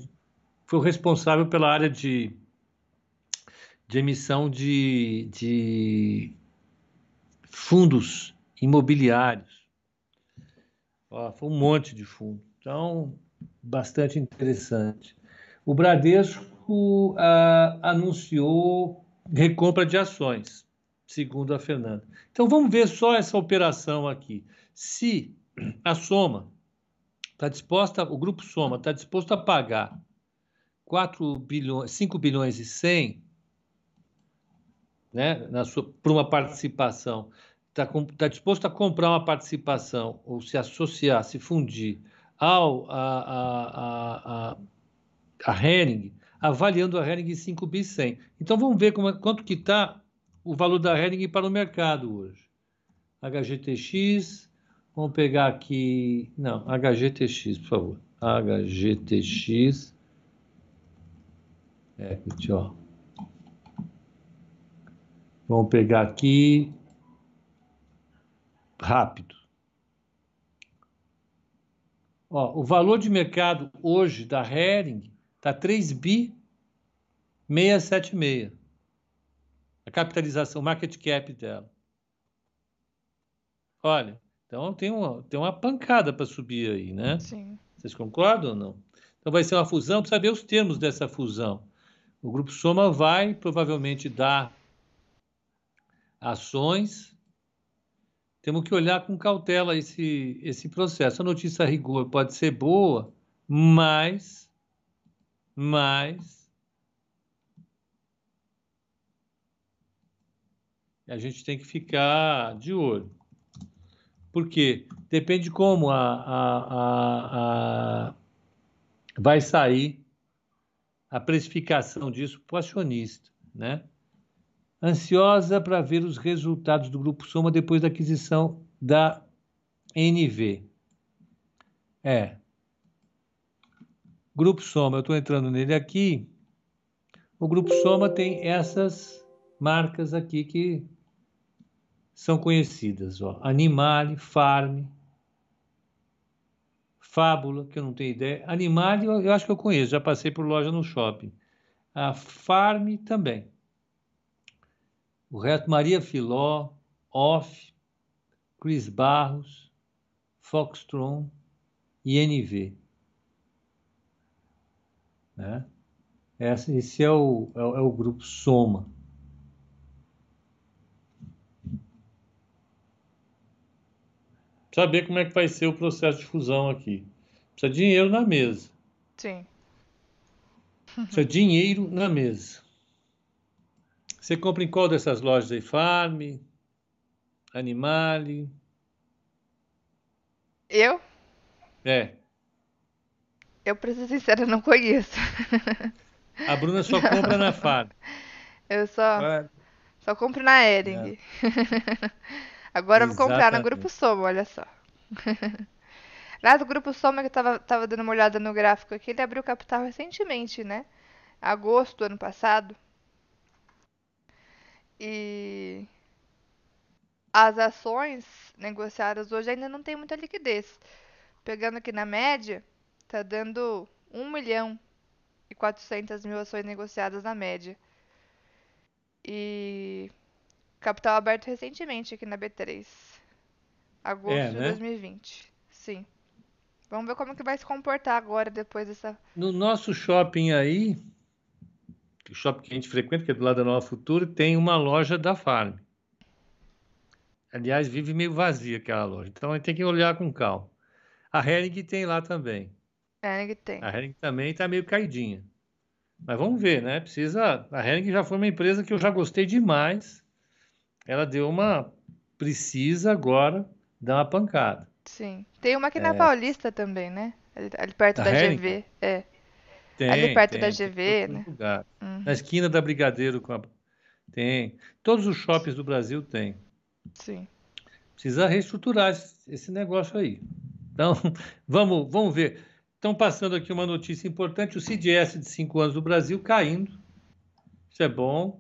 foi o responsável pela área de de emissão de, de fundos imobiliários. Ó, foi um monte de fundo. Então, bastante interessante. O Bradesco ah, anunciou recompra de ações, segundo a Fernanda. Então, vamos ver só essa operação aqui. Se a soma está disposta, o grupo Soma está disposto a pagar 4 bilhões, 5 bilhões e 100 né, na sua, por uma participação, está tá disposto a comprar uma participação ou se associar, se fundir ao a, a, a, a, Hering, avaliando a Hering em 5 bi 100. Então vamos ver como, quanto que está o valor da Hering para o mercado hoje. HGTX, vamos pegar aqui, não, HGTX, por favor. HGTX, equity, ó. Vamos pegar aqui, rápido. Ó, o valor de mercado hoje da Hering está 3 bi 676. A capitalização, o market cap dela. Olha, então tem uma, tem uma pancada para subir aí, né? Sim. Vocês concordam ou não? Então vai ser uma fusão, precisa saber os termos dessa fusão. O Grupo Soma vai provavelmente dar ações temos que olhar com cautela esse, esse processo. A notícia a rigor pode ser boa, mas, mas a gente tem que ficar de olho. Por quê? Depende como a, a, a, a vai sair a precificação disso para o acionista, né? ansiosa para ver os resultados do Grupo Soma depois da aquisição da NV. É. Grupo Soma, eu estou entrando nele aqui. O Grupo Soma tem essas marcas aqui que são conhecidas. Ó. Animale, Farm, Fábula, que eu não tenho ideia. Animale, eu acho que eu conheço, já passei por loja no shopping. A Farm também. O resto, Maria Filó, Off, Cris Barros, Foxtron e NV. Né? Esse é o, é, é o grupo Soma. Saber como é que vai ser o processo de fusão aqui. Precisa de dinheiro na mesa. Sim. Precisa de dinheiro na mesa. Você compra em qual dessas lojas aí? Farm, Animale? Eu? É. Eu, pra ser sincera, não conheço. A Bruna só compra na Farm. Eu só, é. só compro na Ering. É. Agora eu vou comprar no Grupo Soma, olha só. Lá do Grupo Soma, que eu tava, tava dando uma olhada no gráfico aqui, ele abriu capital recentemente, né? Agosto do ano passado. E as ações negociadas hoje ainda não tem muita liquidez. Pegando aqui na média, tá dando 1 milhão e 400 mil ações negociadas na média. E capital aberto recentemente aqui na B3. Agosto é, né? de 2020. Sim. Vamos ver como que vai se comportar agora depois dessa. No nosso shopping aí, o shopping que a gente frequenta, que é do lado da Nova Futura, tem uma loja da Farm. Aliás, vive meio vazia aquela loja. Então a gente tem que olhar com calma. A Hering tem lá também. A Hering tem. A Hering também está meio caidinha. Mas vamos ver, né? Precisa. A Hering já foi uma empresa que eu já gostei demais. Ela deu uma. Precisa agora dar uma pancada. Sim. Tem uma aqui na é... Paulista também, né? Ali, ali perto da Hering? GV. É. Tem, Ali perto tem, da GV, né? Uhum. Na esquina da Brigadeiro com a... tem. Todos os shoppings do Brasil tem. Sim. Precisa reestruturar esse negócio aí. Então, vamos, vamos ver. Estão passando aqui uma notícia importante: o CDS de 5 anos do Brasil caindo. Isso é bom.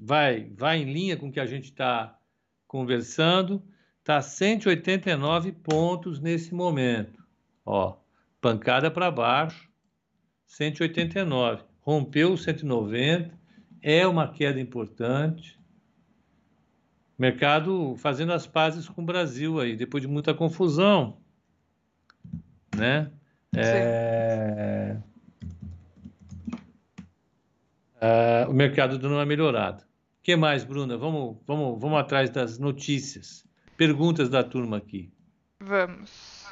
Vai, vai em linha com o que a gente está conversando. Está 189 pontos nesse momento. Ó, pancada para baixo. 189. Rompeu 190, é uma queda importante. Mercado fazendo as pazes com o Brasil aí, depois de muita confusão, né? É... Uh, o mercado dando uma melhorada. O que mais, Bruna? Vamos, vamos, vamos atrás das notícias. Perguntas da turma aqui. Vamos.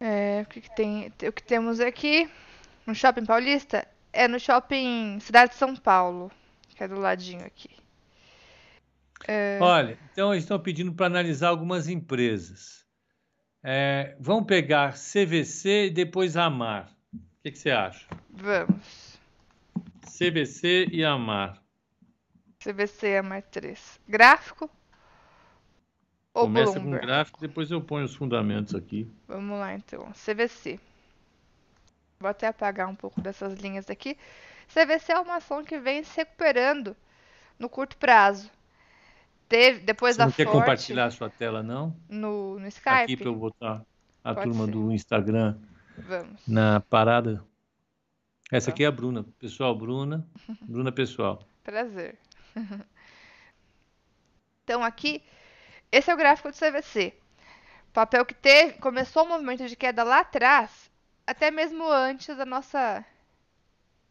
É, o que, que tem? O que temos aqui no Shopping Paulista é no Shopping Cidade de São Paulo, que é do ladinho aqui. É... Olha, então eles estão pedindo para analisar algumas empresas. É, vamos pegar CVC e depois Amar. O que, que você acha? Vamos. CVC e Amar. CVC é mais 3. Gráfico? Ou Começa Bloomberg? com gráfico, depois eu ponho os fundamentos aqui. Vamos lá então. CVC. Vou até apagar um pouco dessas linhas aqui. CVC é uma ação que vem se recuperando no curto prazo. Teve, depois Você da não quer forte, compartilhar a sua tela, não? No, no Skype? Aqui para eu botar a Pode turma ser. do Instagram Vamos. na parada. Essa aqui é a Bruna. Pessoal, Bruna. Bruna pessoal. Prazer. então aqui, esse é o gráfico do CVC. Papel que teve, começou o movimento de queda lá atrás, até mesmo antes da nossa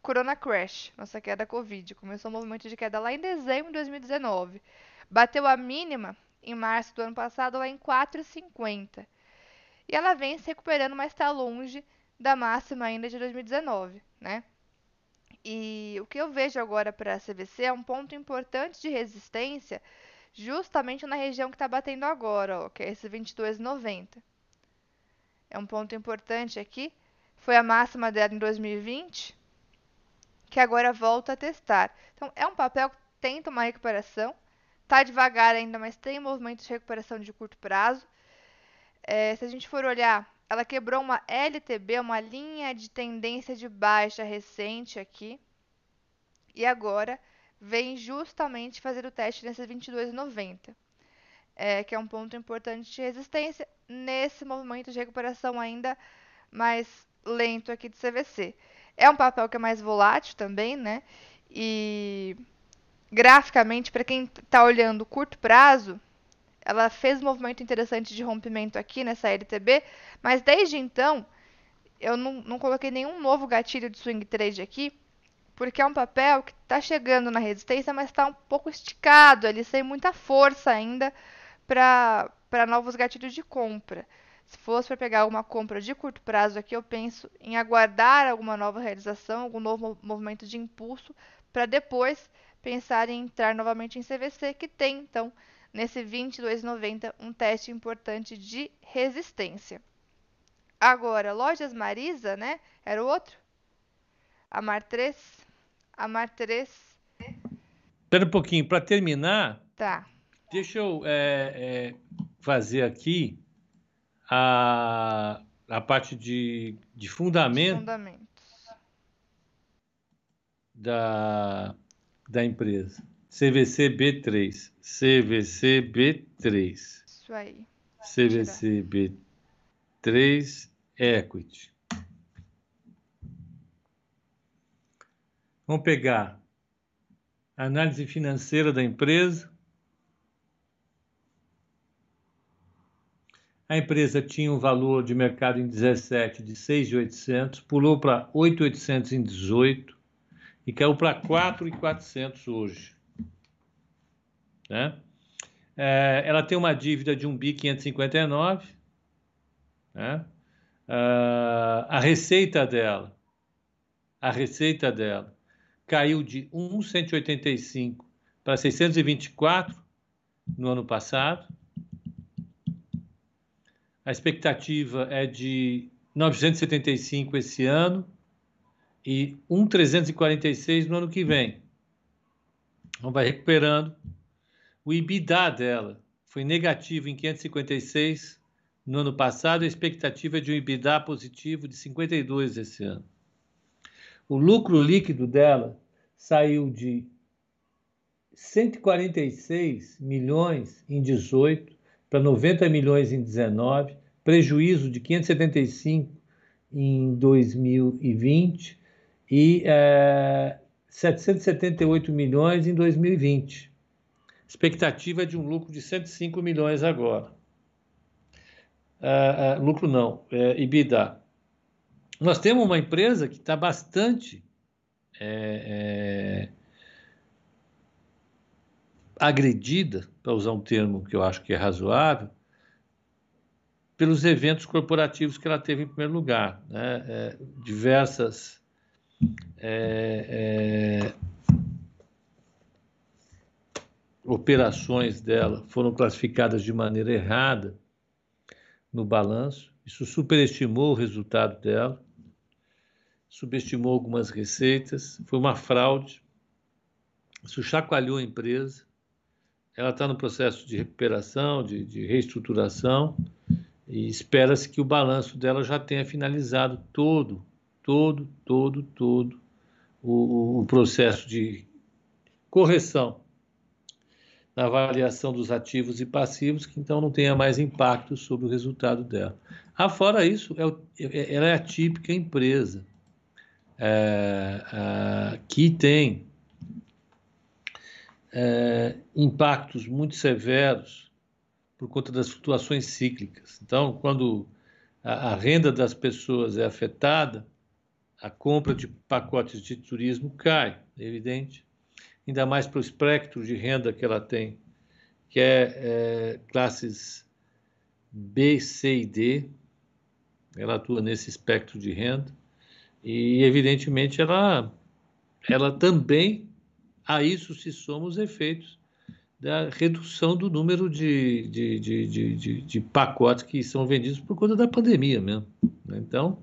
Corona Crash, nossa queda Covid. Começou o movimento de queda lá em dezembro de 2019. Bateu a mínima em março do ano passado lá em 4,50. E ela vem se recuperando, mas está longe da máxima ainda de 2019, né? E o que eu vejo agora para a CVC é um ponto importante de resistência, justamente na região que está batendo agora, ó, que é esse 22,90. É um ponto importante aqui. Foi a máxima dela em 2020, que agora volta a testar. Então, é um papel que tenta uma recuperação, está devagar ainda, mas tem movimento de recuperação de curto prazo. É, se a gente for olhar ela quebrou uma LTB, uma linha de tendência de baixa recente aqui. E agora vem justamente fazer o teste nesse 22,90, é, que é um ponto importante de resistência nesse movimento de recuperação ainda mais lento aqui do CVC. É um papel que é mais volátil também, né? E graficamente, para quem está olhando curto prazo, ela fez um movimento interessante de rompimento aqui nessa LTB, mas desde então eu não, não coloquei nenhum novo gatilho de swing trade aqui, porque é um papel que está chegando na resistência, mas está um pouco esticado ali, sem muita força ainda para novos gatilhos de compra. Se fosse para pegar alguma compra de curto prazo aqui, eu penso em aguardar alguma nova realização, algum novo movimento de impulso, para depois pensar em entrar novamente em CVC, que tem então nesse 22,90 um teste importante de resistência. Agora, lojas Marisa, né? Era o outro? Amar 3. Amar 3. Espera um pouquinho, para terminar. Tá. Deixa eu é, é, fazer aqui a, a parte de, de fundamento fundamentos da, da empresa. CVC B3. CVC B3. Isso aí. CVC B3 Equity. Vamos pegar a análise financeira da empresa. A empresa tinha um valor de mercado em 17 de 6.800, pulou para 8.800 em 18 e caiu para 4.400 hoje. Né? É, ela tem uma dívida de 1 bi 559. Né? Uh, a receita dela, a receita dela caiu de 1,185 para 624 no ano passado. A expectativa é de 975 esse ano e 1,346 no ano que vem. Então vai recuperando o EBITDA dela foi negativo em 556 no ano passado, a expectativa é de um EBITDA positivo de 52 esse ano. O lucro líquido dela saiu de 146 milhões em 18 para 90 milhões em 19, prejuízo de 575 em 2020 e é, 778 milhões em 2020. Expectativa é de um lucro de 105 milhões agora. Uh, uh, lucro não, é, EBITDA. Nós temos uma empresa que está bastante é, é, agredida, para usar um termo que eu acho que é razoável, pelos eventos corporativos que ela teve em primeiro lugar. Né? É, diversas é, é, operações dela foram classificadas de maneira errada no balanço. Isso superestimou o resultado dela, subestimou algumas receitas, foi uma fraude. Isso chacoalhou a empresa. Ela está no processo de recuperação, de, de reestruturação, e espera-se que o balanço dela já tenha finalizado todo, todo, todo, todo o, o processo de correção na avaliação dos ativos e passivos, que então não tenha mais impacto sobre o resultado dela. Afora isso, é, é, ela é a típica empresa é, é, que tem é, impactos muito severos por conta das flutuações cíclicas. Então, quando a, a renda das pessoas é afetada, a compra de pacotes de turismo cai, é evidente ainda mais para o espectro de renda que ela tem, que é, é classes B, C e D. Ela atua nesse espectro de renda e, evidentemente, ela, ela também, a isso se somam os efeitos da redução do número de, de, de, de, de pacotes que são vendidos por conta da pandemia mesmo. Né? Então,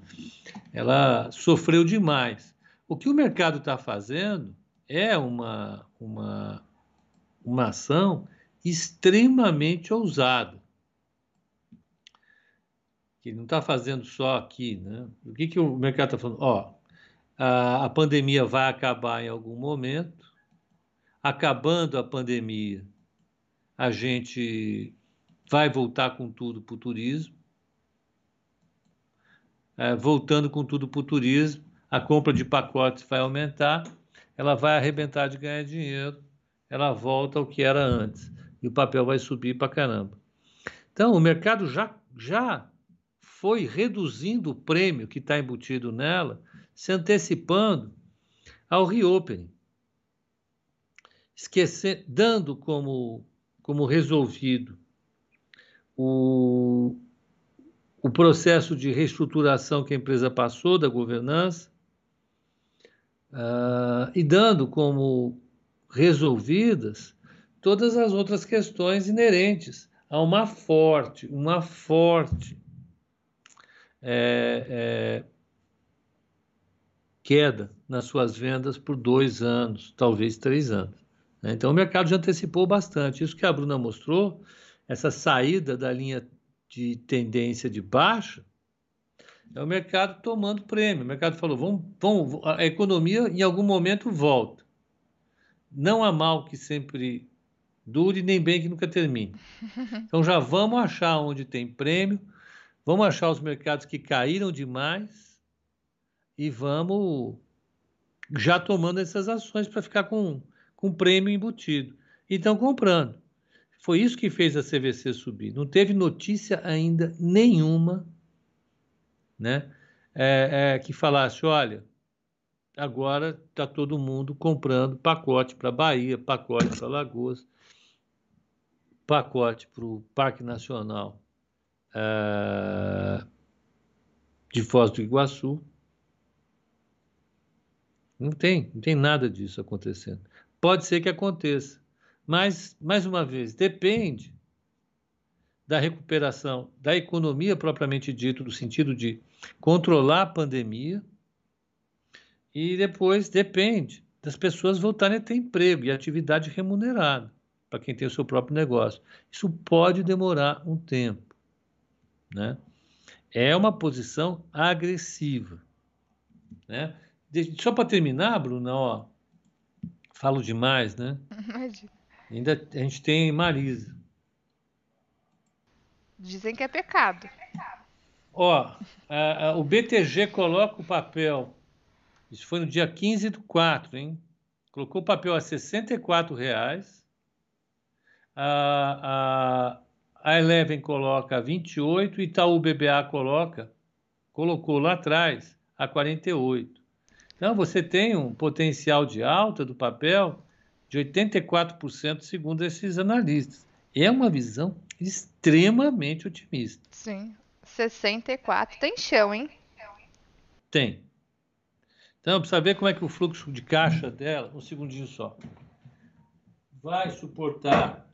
ela sofreu demais. O que o mercado está fazendo é uma, uma, uma ação extremamente ousada. Que não está fazendo só aqui. Né? O que, que o mercado está falando? Ó, a, a pandemia vai acabar em algum momento. Acabando a pandemia, a gente vai voltar com tudo para o turismo. É, voltando com tudo para o turismo, a compra de pacotes vai aumentar ela vai arrebentar de ganhar dinheiro, ela volta ao que era antes e o papel vai subir para caramba. Então, o mercado já, já foi reduzindo o prêmio que está embutido nela, se antecipando ao reopening, esquecer, dando como, como resolvido o, o processo de reestruturação que a empresa passou da governança, uh, e dando como resolvidas todas as outras questões inerentes a uma forte, uma forte é, é, queda nas suas vendas por dois anos, talvez três anos. Né? Então o mercado já antecipou bastante. Isso que a Bruna mostrou, essa saída da linha de tendência de baixa, é o mercado tomando prêmio. O mercado falou: vamos, vamos, a economia em algum momento volta. Não há mal que sempre dure, nem bem que nunca termine. Então já vamos achar onde tem prêmio, vamos achar os mercados que caíram demais e vamos já tomando essas ações para ficar com, com prêmio embutido. E estão comprando. Foi isso que fez a CVC subir. Não teve notícia ainda nenhuma né? É, é, que falasse, olha, agora está todo mundo comprando pacote para Bahia, pacote para Lagoas, pacote para o Parque Nacional é, de Foz do Iguaçu. Não tem, não tem nada disso acontecendo. Pode ser que aconteça, mas, mais uma vez, depende da recuperação da economia propriamente dito, no sentido de controlar a pandemia, e depois depende das pessoas voltarem a ter emprego e atividade remunerada para quem tem o seu próprio negócio. Isso pode demorar um tempo, né? É uma posição agressiva, né? Só para terminar, Bruna, ó, falo demais, né? Imagina. Ainda a gente tem Marisa. Dizem que é pecado. Ó, a, o BTG coloca o papel. Isso foi no dia 15 do 4, hein? Colocou o papel a 64 reais. A, a, a Eleven coloca a 28 e Itaú BBA coloca, colocou lá atrás a 48. Então você tem um potencial de alta do papel de 84% segundo esses analistas. É uma visão extremamente otimista. Sim. 64. Tem chão, hein? Tem. Então, para saber como é que o fluxo de caixa dela, um segundinho só, vai suportar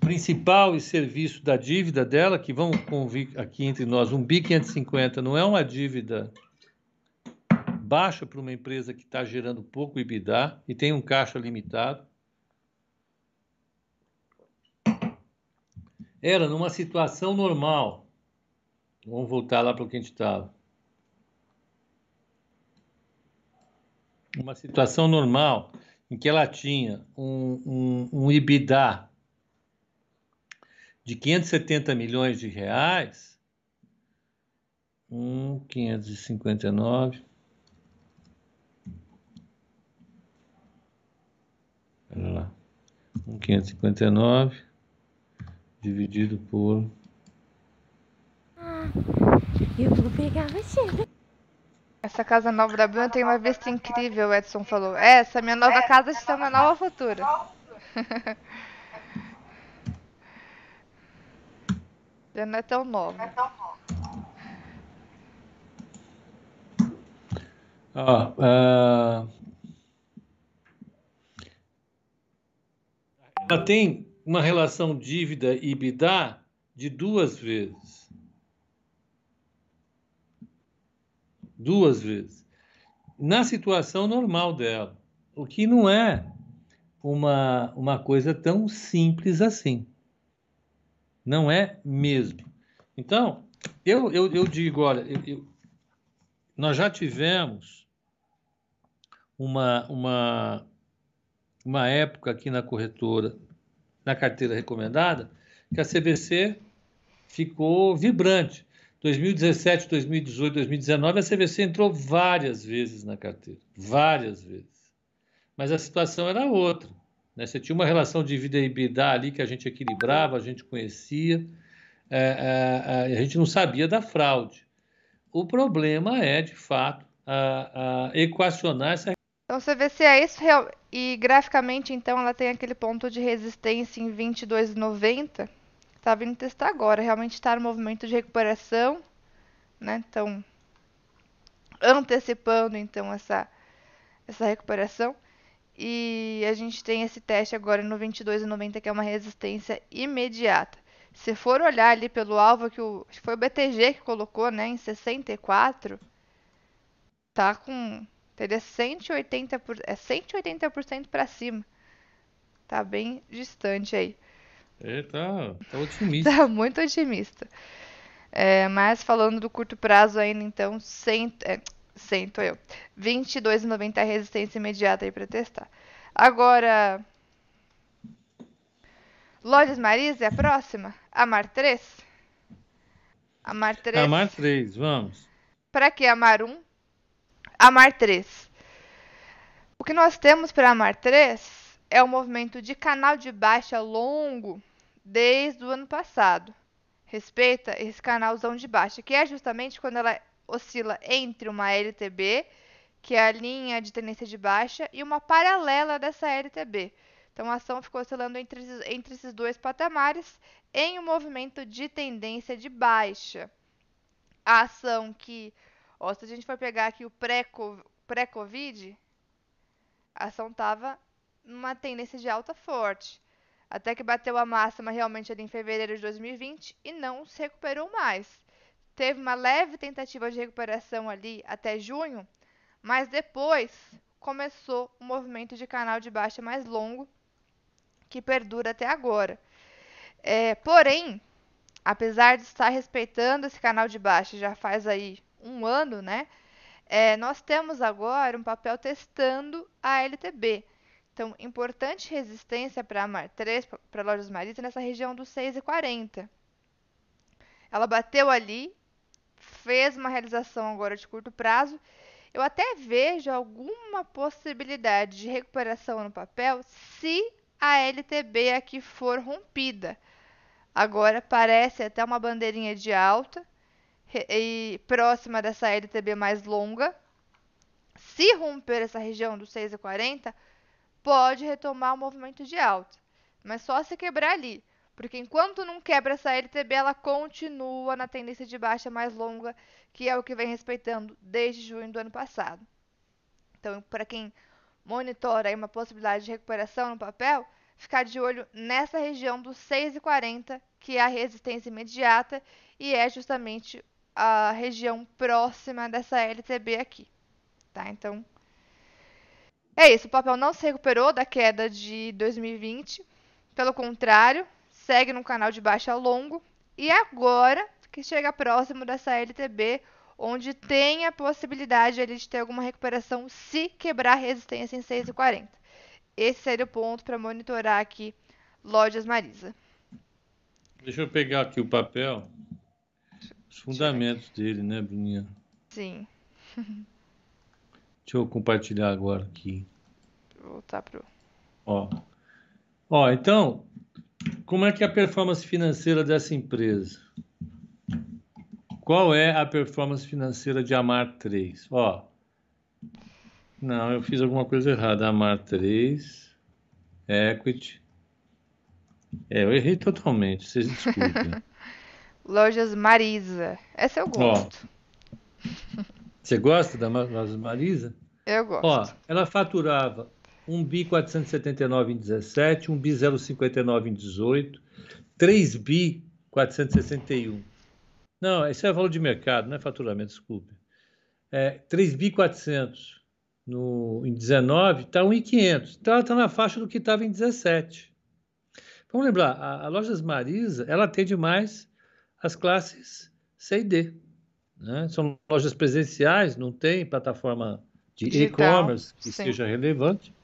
principal e serviço da dívida dela, que vamos convir aqui entre nós, um BI 550 não é uma dívida baixa para uma empresa que está gerando pouco IBIDA e tem um caixa limitado. Era numa situação normal. Vamos voltar lá para o que a gente estava. Uma situação normal em que ela tinha um, um, um IBIDA de 570 milhões de reais, um 559. Olha lá. Um 559 dividido por. Ah, eu vou pegar você. Essa casa nova da Bruna tem uma vista incrível, o Edson falou. Essa minha nova casa está uma nova futura. Já não é tão nova. Ah, uh... Ela tem uma relação dívida EBITDA de duas vezes. Duas vezes. Na situação normal dela. O que não é uma, uma coisa tão simples assim. Não é mesmo. Então, eu, eu, eu digo, olha, eu, eu, nós já tivemos uma, uma, uma época aqui na corretora, na carteira recomendada, que a CVC ficou vibrante. 2017, 2018, 2019, a CVC entrou várias vezes na carteira, várias vezes. Mas a situação era outra. Né? Você tinha uma relação de vida e EBITDA ali que a gente equilibrava, a gente conhecia, é, é, é, a gente não sabia da fraude. O problema é, de fato, a, a equacionar essa. Então se é isso. E graficamente, então, ela tem aquele ponto de resistência em 22,90. Tá vindo testar agora. Realmente está no movimento de recuperação, né? Então, antecipando então essa essa recuperação. E a gente tem esse teste agora no 22,90 que é uma resistência imediata. Se for olhar ali pelo alvo que o foi o BTG que colocou, né, em 64, tá com teria 180 por, é 180% para cima. Tá bem distante aí. É, tá, tá otimista. tá muito otimista. É, mas falando do curto prazo ainda, então, 100, é, 100 tô eu. 22,90 resistência imediata aí para testar. Agora, Lojas Marisa é a próxima? Amar 3? Amar 3. Amar 3, vamos. Para que Amar 1? Amar 3. O que nós temos para Amar 3 é o movimento de canal de baixa longo desde o ano passado. Respeita esse canalzão de baixa, que é justamente quando ela oscila entre uma LTB, que é a linha de tendência de baixa, e uma paralela dessa LTB. Então a ação ficou oscilando entre, entre esses dois patamares em um movimento de tendência de baixa. A ação que, ó, se a gente for pegar aqui o pré-Covid, a ação estava numa tendência de alta forte. Até que bateu a máxima realmente ali em fevereiro de 2020 e não se recuperou mais teve uma leve tentativa de recuperação ali até junho, mas depois começou um movimento de canal de baixa mais longo que perdura até agora. É, porém, apesar de estar respeitando esse canal de baixa já faz aí um ano, né? É, nós temos agora um papel testando a LTB. Então, importante resistência para a Mar 3, para lojas marítimas, nessa região dos 6,40. Ela bateu ali fez uma realização agora de curto prazo, eu até vejo alguma possibilidade de recuperação no papel se a LTB aqui for rompida. Agora parece até uma bandeirinha de alta e próxima dessa LTB mais longa. Se romper essa região dos 6,40, pode retomar o movimento de alta, mas só se quebrar ali Porque enquanto não quebra essa LTB, ela continua na tendência de baixa mais longa, que é o que vem respeitando desde junho do ano passado. Então, para quem monitora uma possibilidade de recuperação no papel, ficar de olho nessa região dos 6,40, que é a resistência imediata e é justamente a região próxima dessa LTB aqui. Tá? Então, é isso. O papel não se recuperou da queda de 2020. Pelo contrário, segue no canal de baixa longo. E agora que chega próximo dessa LTB, onde tem a possibilidade de ter alguma recuperação se quebrar a resistência em 6,40. Esse seria o ponto para monitorar aqui Lojas Marisa. Deixa eu pegar aqui o papel. Os fundamentos dele, né, Bruninha? Sim. Deixa eu compartilhar agora aqui. Vou voltar pro. Ó. Ó, então, como é que é a performance financeira dessa empresa? Qual é a performance financeira de Amar 3? Ó. Não, eu fiz alguma coisa errada. Amar 3, Equity. É, eu errei totalmente, vocês desculpem. Lojas Marisa. Essa eu gosto. Ó, você gosta da Lojas Marisa? Eu gosto. Ó, ela faturava 1 bi 479 em 17, 1 bi 059 em 18, 3 bi 461. Não, isso é valor de mercado, não é faturamento, desculpe. É, 3 bi 400 no, em 19, está 1,500. Então ela está na faixa do que estava em 17. Vamos lembrar, a, a Lojas Marisa, ela atende mais as classes C e D. Né? São lojas presenciais, não tem plataforma de e-commerce que sim. seja relevante.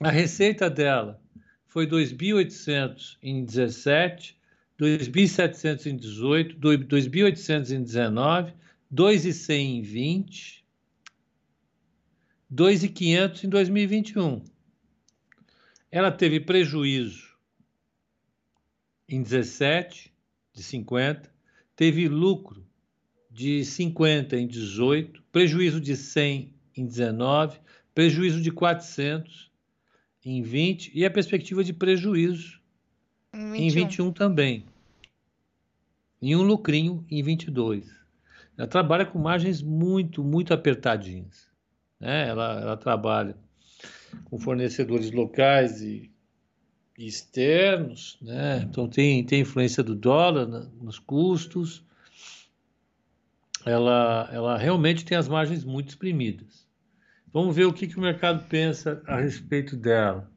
A receita dela foi 2.800 em 17, 2.700 em 18, 2.800 em 19, 2.100 em 20, 2.500 em 2021. Ela teve prejuízo em 17 de 50, teve lucro de 50 em 18, prejuízo de 100 em 19, prejuízo de 400 em 20 e a perspectiva de prejuízo em 21, em 21 também. E um lucrinho em 22. Ela trabalha com margens muito, muito apertadinhas. Né? Ela, ela trabalha com fornecedores locais e, e externos, né? então tem, tem influência do dólar nos custos. Ela, ela realmente tem as margens muito exprimidas. Vamos ver o que, que o mercado pensa a respeito dela.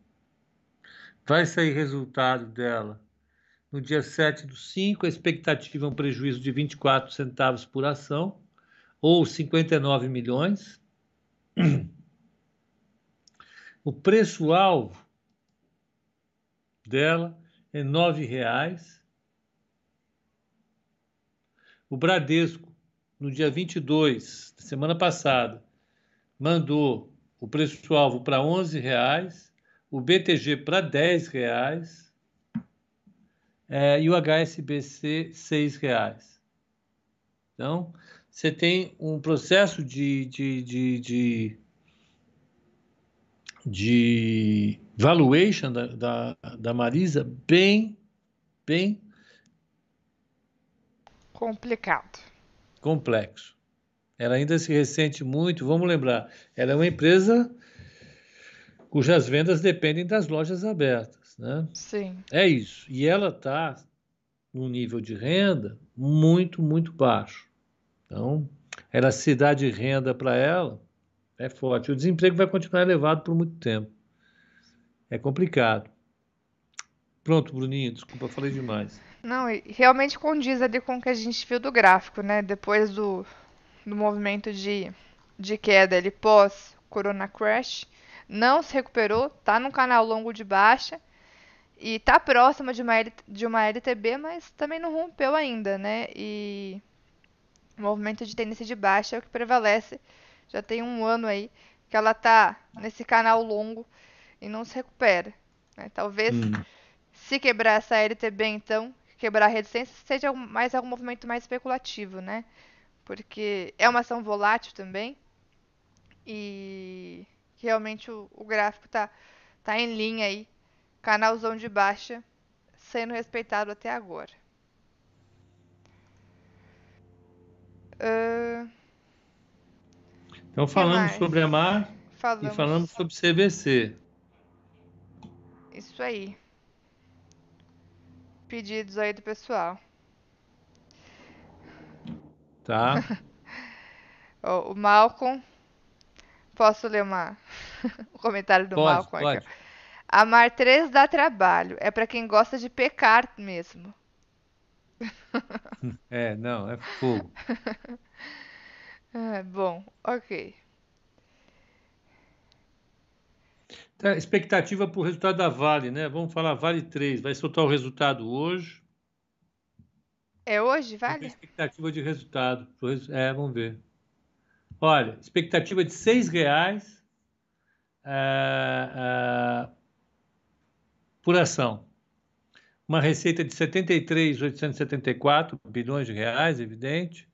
Vai sair resultado dela no dia 7 do 5, a expectativa é um prejuízo de 24 centavos por ação, ou 59 milhões. O preço-alvo dela é R$ 9,00. O Bradesco, no dia 22, semana passada, mandou o preço-alvo para R$ 11,00, o BTG para R$ 10,00 é, e o HSBC R$ 6,00. Então, você tem um processo de, de, de, de de valuation da, da, da Marisa bem, bem complicado. Complexo. Ela ainda se ressente muito. Vamos lembrar, ela é uma empresa cujas vendas dependem das lojas abertas, né? Sim. É isso. E ela está num nível de renda muito, muito baixo. Então, ela se dá de renda para ela é forte. O desemprego vai continuar elevado por muito tempo. É complicado. Pronto, Bruninho, desculpa, falei demais. Não, realmente condiz ali com o que a gente viu do gráfico, né? Depois do, do movimento de, de queda ali pós Corona Crash, não se recuperou, tá no canal longo de baixa e tá próxima de uma, de uma LTB, mas também não rompeu ainda, né? E o movimento de tendência de baixa é o que prevalece já tem um ano aí que ela tá nesse canal longo e não se recupera. Né? Talvez hum. se quebrar essa LTB, então, quebrar a resistência, seja mais algum movimento mais especulativo, né? Porque é uma ação volátil também. E realmente o, o gráfico está Tá em linha aí. Canalzão de baixa sendo respeitado até agora. Uh, então falamos sobre a MAR falamos... e falamos sobre CVC. Isso aí. Pedidos aí do pessoal. Tá. o Malcolm. Posso ler uma... o comentário do pode, Malcolm pode. aqui? Amar 3 dá trabalho. É para quem gosta de pecar mesmo. É, não, é fogo. Ah, bom, ok. Tá, expectativa para o resultado da Vale, né? Vamos falar Vale 3. Vai soltar o resultado hoje. É hoje, vale? expectativa de resultado. É, vamos ver. Olha, expectativa de R$ 6,00 é, é, por ação. Uma receita de 73,874 bilhões de reais, evidente.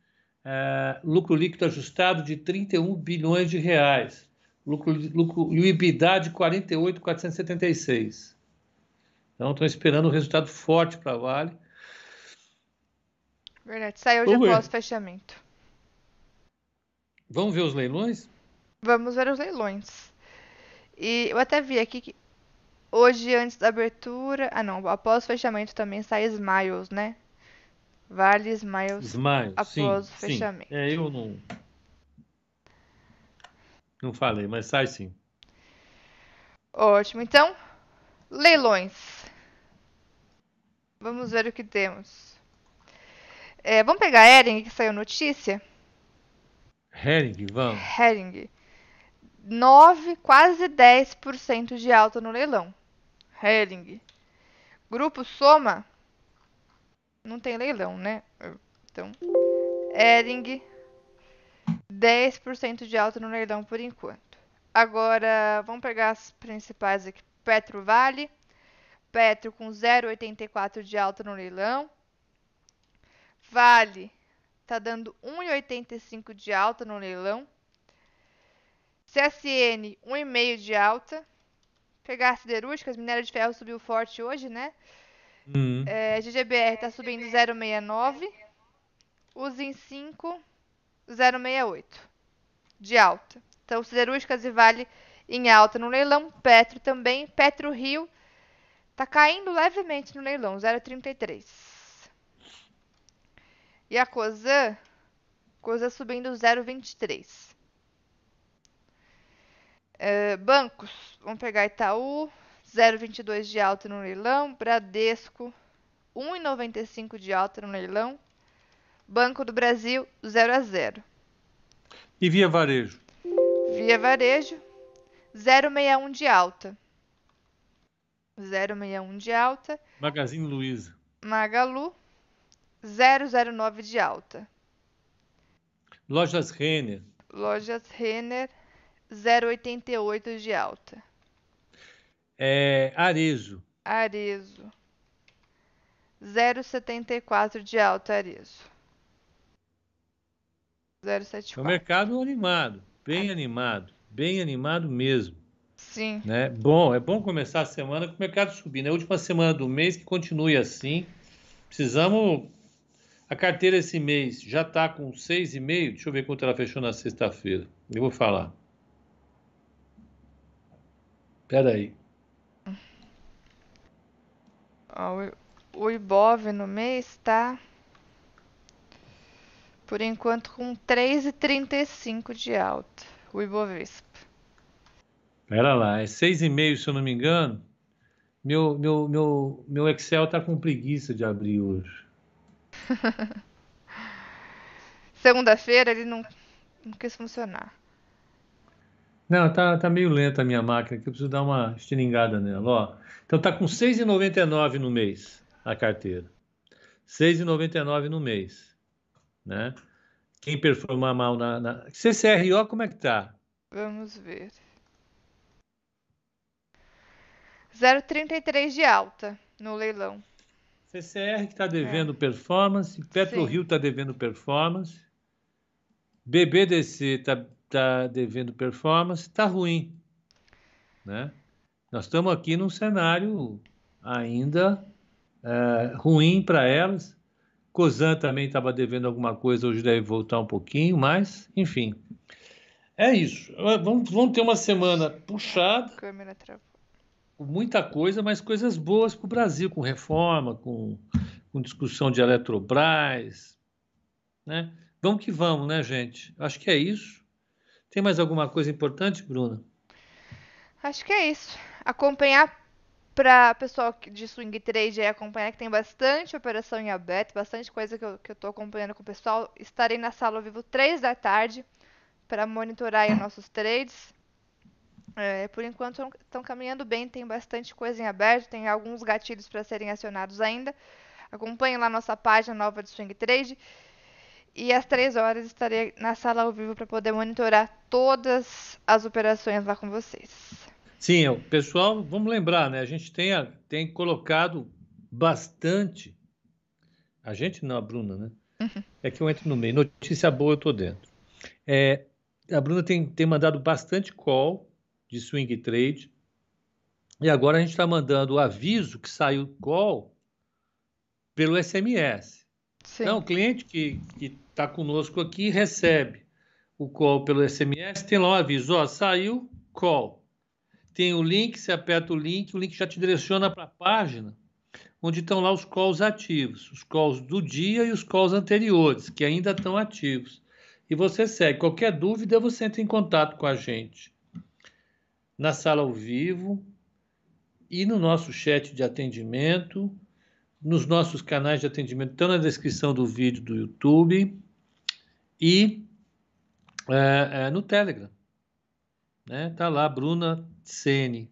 É, lucro líquido ajustado de 31 bilhões de reais. Lucro, lucro, e o EBITDA de 48,476. Então, estão esperando um resultado forte para a Vale. Verdade. Sai hoje Vamos ver. após fechamento. Vamos ver os leilões? Vamos ver os leilões. E eu até vi aqui que hoje, antes da abertura. Ah, não. Após o fechamento também sai Smiles, né? Vale Smiles. Smile, após sim, o sim. fechamento. É, eu não. Não falei, mas sai sim. Ótimo. Então, leilões. Vamos ver o que temos. É, vamos pegar a Ering, que saiu notícia. Hering, vamos. Hering. 9, quase 10% de alta no leilão. Hering. Grupo Soma. Não tem leilão, né? Então, Hering. 10% de alta no leilão por enquanto. Agora, vamos pegar as principais aqui. Petro Vale. Petro com 0,84 de alta no leilão. Vale tá dando 1,85 de alta no leilão. CSN 1,5 de alta. Pegar as siderúrgicas, minério de ferro subiu forte hoje, né? Hum. É, GGBR tá subindo 0,69. Usim 5, 0,68 de alta. Então, siderúrgicas e Vale em alta no leilão. Petro também. Petro Rio tá caindo levemente no leilão, 0,33. E a Cosan, Cosan subindo 0,23. É, bancos, vamos pegar Itaú, 0,22 de alta no leilão. Bradesco, 1,95 de alta no leilão. Banco do Brasil, 0 a 0. E via varejo? Via Varejo, 0,61 de alta. 0,61 de alta. Magazine Luiza. Magalu, 0,09 de alta. Lojas Renner. Lojas Renner, 0,88 de alta. É, Arezo. Arezo, 0,74 de alta, Arezo. É um 0,74. mercado animado, bem animado, bem animado mesmo. Sim, Né? Bom, é bom começar a semana com o mercado subindo. É a última semana do mês que continue assim. Precisamos. A carteira esse mês já está com 6,5. Deixa eu ver quanto ela fechou na sexta-feira. Eu vou falar. Espera aí. Ó, o Ibov no mês tá, por enquanto, com 3,35 de alta. O Ibovespa. Espera lá, é 6,5 se eu não me engano. Meu, meu, meu, meu Excel está com preguiça de abrir hoje. Segunda-feira ele não, não quis funcionar. Não, tá, tá meio lenta a minha máquina, que eu preciso dar uma estilingada nela, ó. Então tá com 6,99 no mês a carteira. 6,99 no mês, né? Quem performar mal na, na... CCRO, como é que tá? Vamos ver. 0,33 de alta no leilão. CCR que está devendo performance, PetroRio está devendo performance, BBDC está tá devendo performance, está ruim, né? Nós estamos aqui num cenário ainda é, ruim para elas. Cozan também estava devendo alguma coisa, hoje deve voltar um pouquinho, mas, enfim. É isso. Vamos, vamos ter uma semana puxada. Com muita coisa, mas coisas boas para o Brasil, com reforma, com, com discussão de Eletrobras. Né? Vamos que vamos, né, gente? Acho que é isso. Tem mais alguma coisa importante, Bruna? Acho que é isso. Acompanhar para pessoal de swing trade aí acompanhar que tem bastante operação em aberto, bastante coisa que eu, que eu tô acompanhando com o pessoal. Estarei na sala ao vivo 3 da tarde para monitorar os nossos trades. É, por enquanto estão caminhando bem, tem bastante coisa em aberto, tem alguns gatilhos para serem acionados ainda. Acompanhe lá nossa página nova de Swing Trade. E às 3 horas estarei na sala ao vivo para poder monitorar todas as operações lá com vocês. Sim, o pessoal, vamos lembrar, né? A gente tem, tem colocado bastante. A gente não, a Bruna, né? Uhum. É que eu entro no meio. Notícia boa, eu estou dentro. É, a Bruna tem, tem mandado bastante call de swing trade. E agora a gente está mandando o aviso que saiu call pelo SMS. Sim. Então, o cliente que está conosco aqui recebe o call pelo SMS, tem lá o aviso, ó, saiu call tem o link, você aperta o link, o link já te direciona para a página onde estão lá os calls ativos, os calls do dia e os calls anteriores, que ainda estão ativos. E você segue. Qualquer dúvida, você entra em contato com a gente na sala ao vivo e no nosso chat de atendimento, nos nossos canais de atendimento, estão na descrição do vídeo do YouTube e é, é, no Telegram. Né? Tá lá, Bruna Sene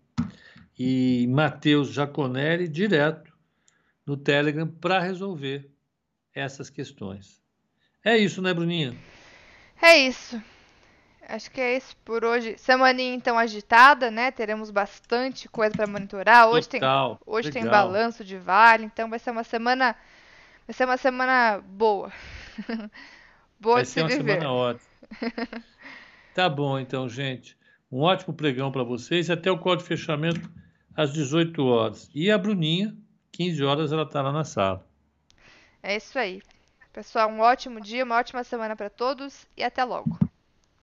e Matheus Jaconelli direto no Telegram para resolver essas questões. É isso, né, Bruninha? É isso. Acho que é isso por hoje. Semaninha então agitada, né? Teremos bastante coisa para monitorar. Hoje Total, tem hoje tem balanço de vale, então vai ser uma semana vai ser uma semana boa. boa vai ser uma viver. semana ótima. tá bom, então, gente. Um ótimo pregão para vocês até o código de fechamento às 18 horas. E a Bruninha, 15 horas, ela está lá na sala. É isso aí. Pessoal, um ótimo dia, uma ótima semana para todos e até logo.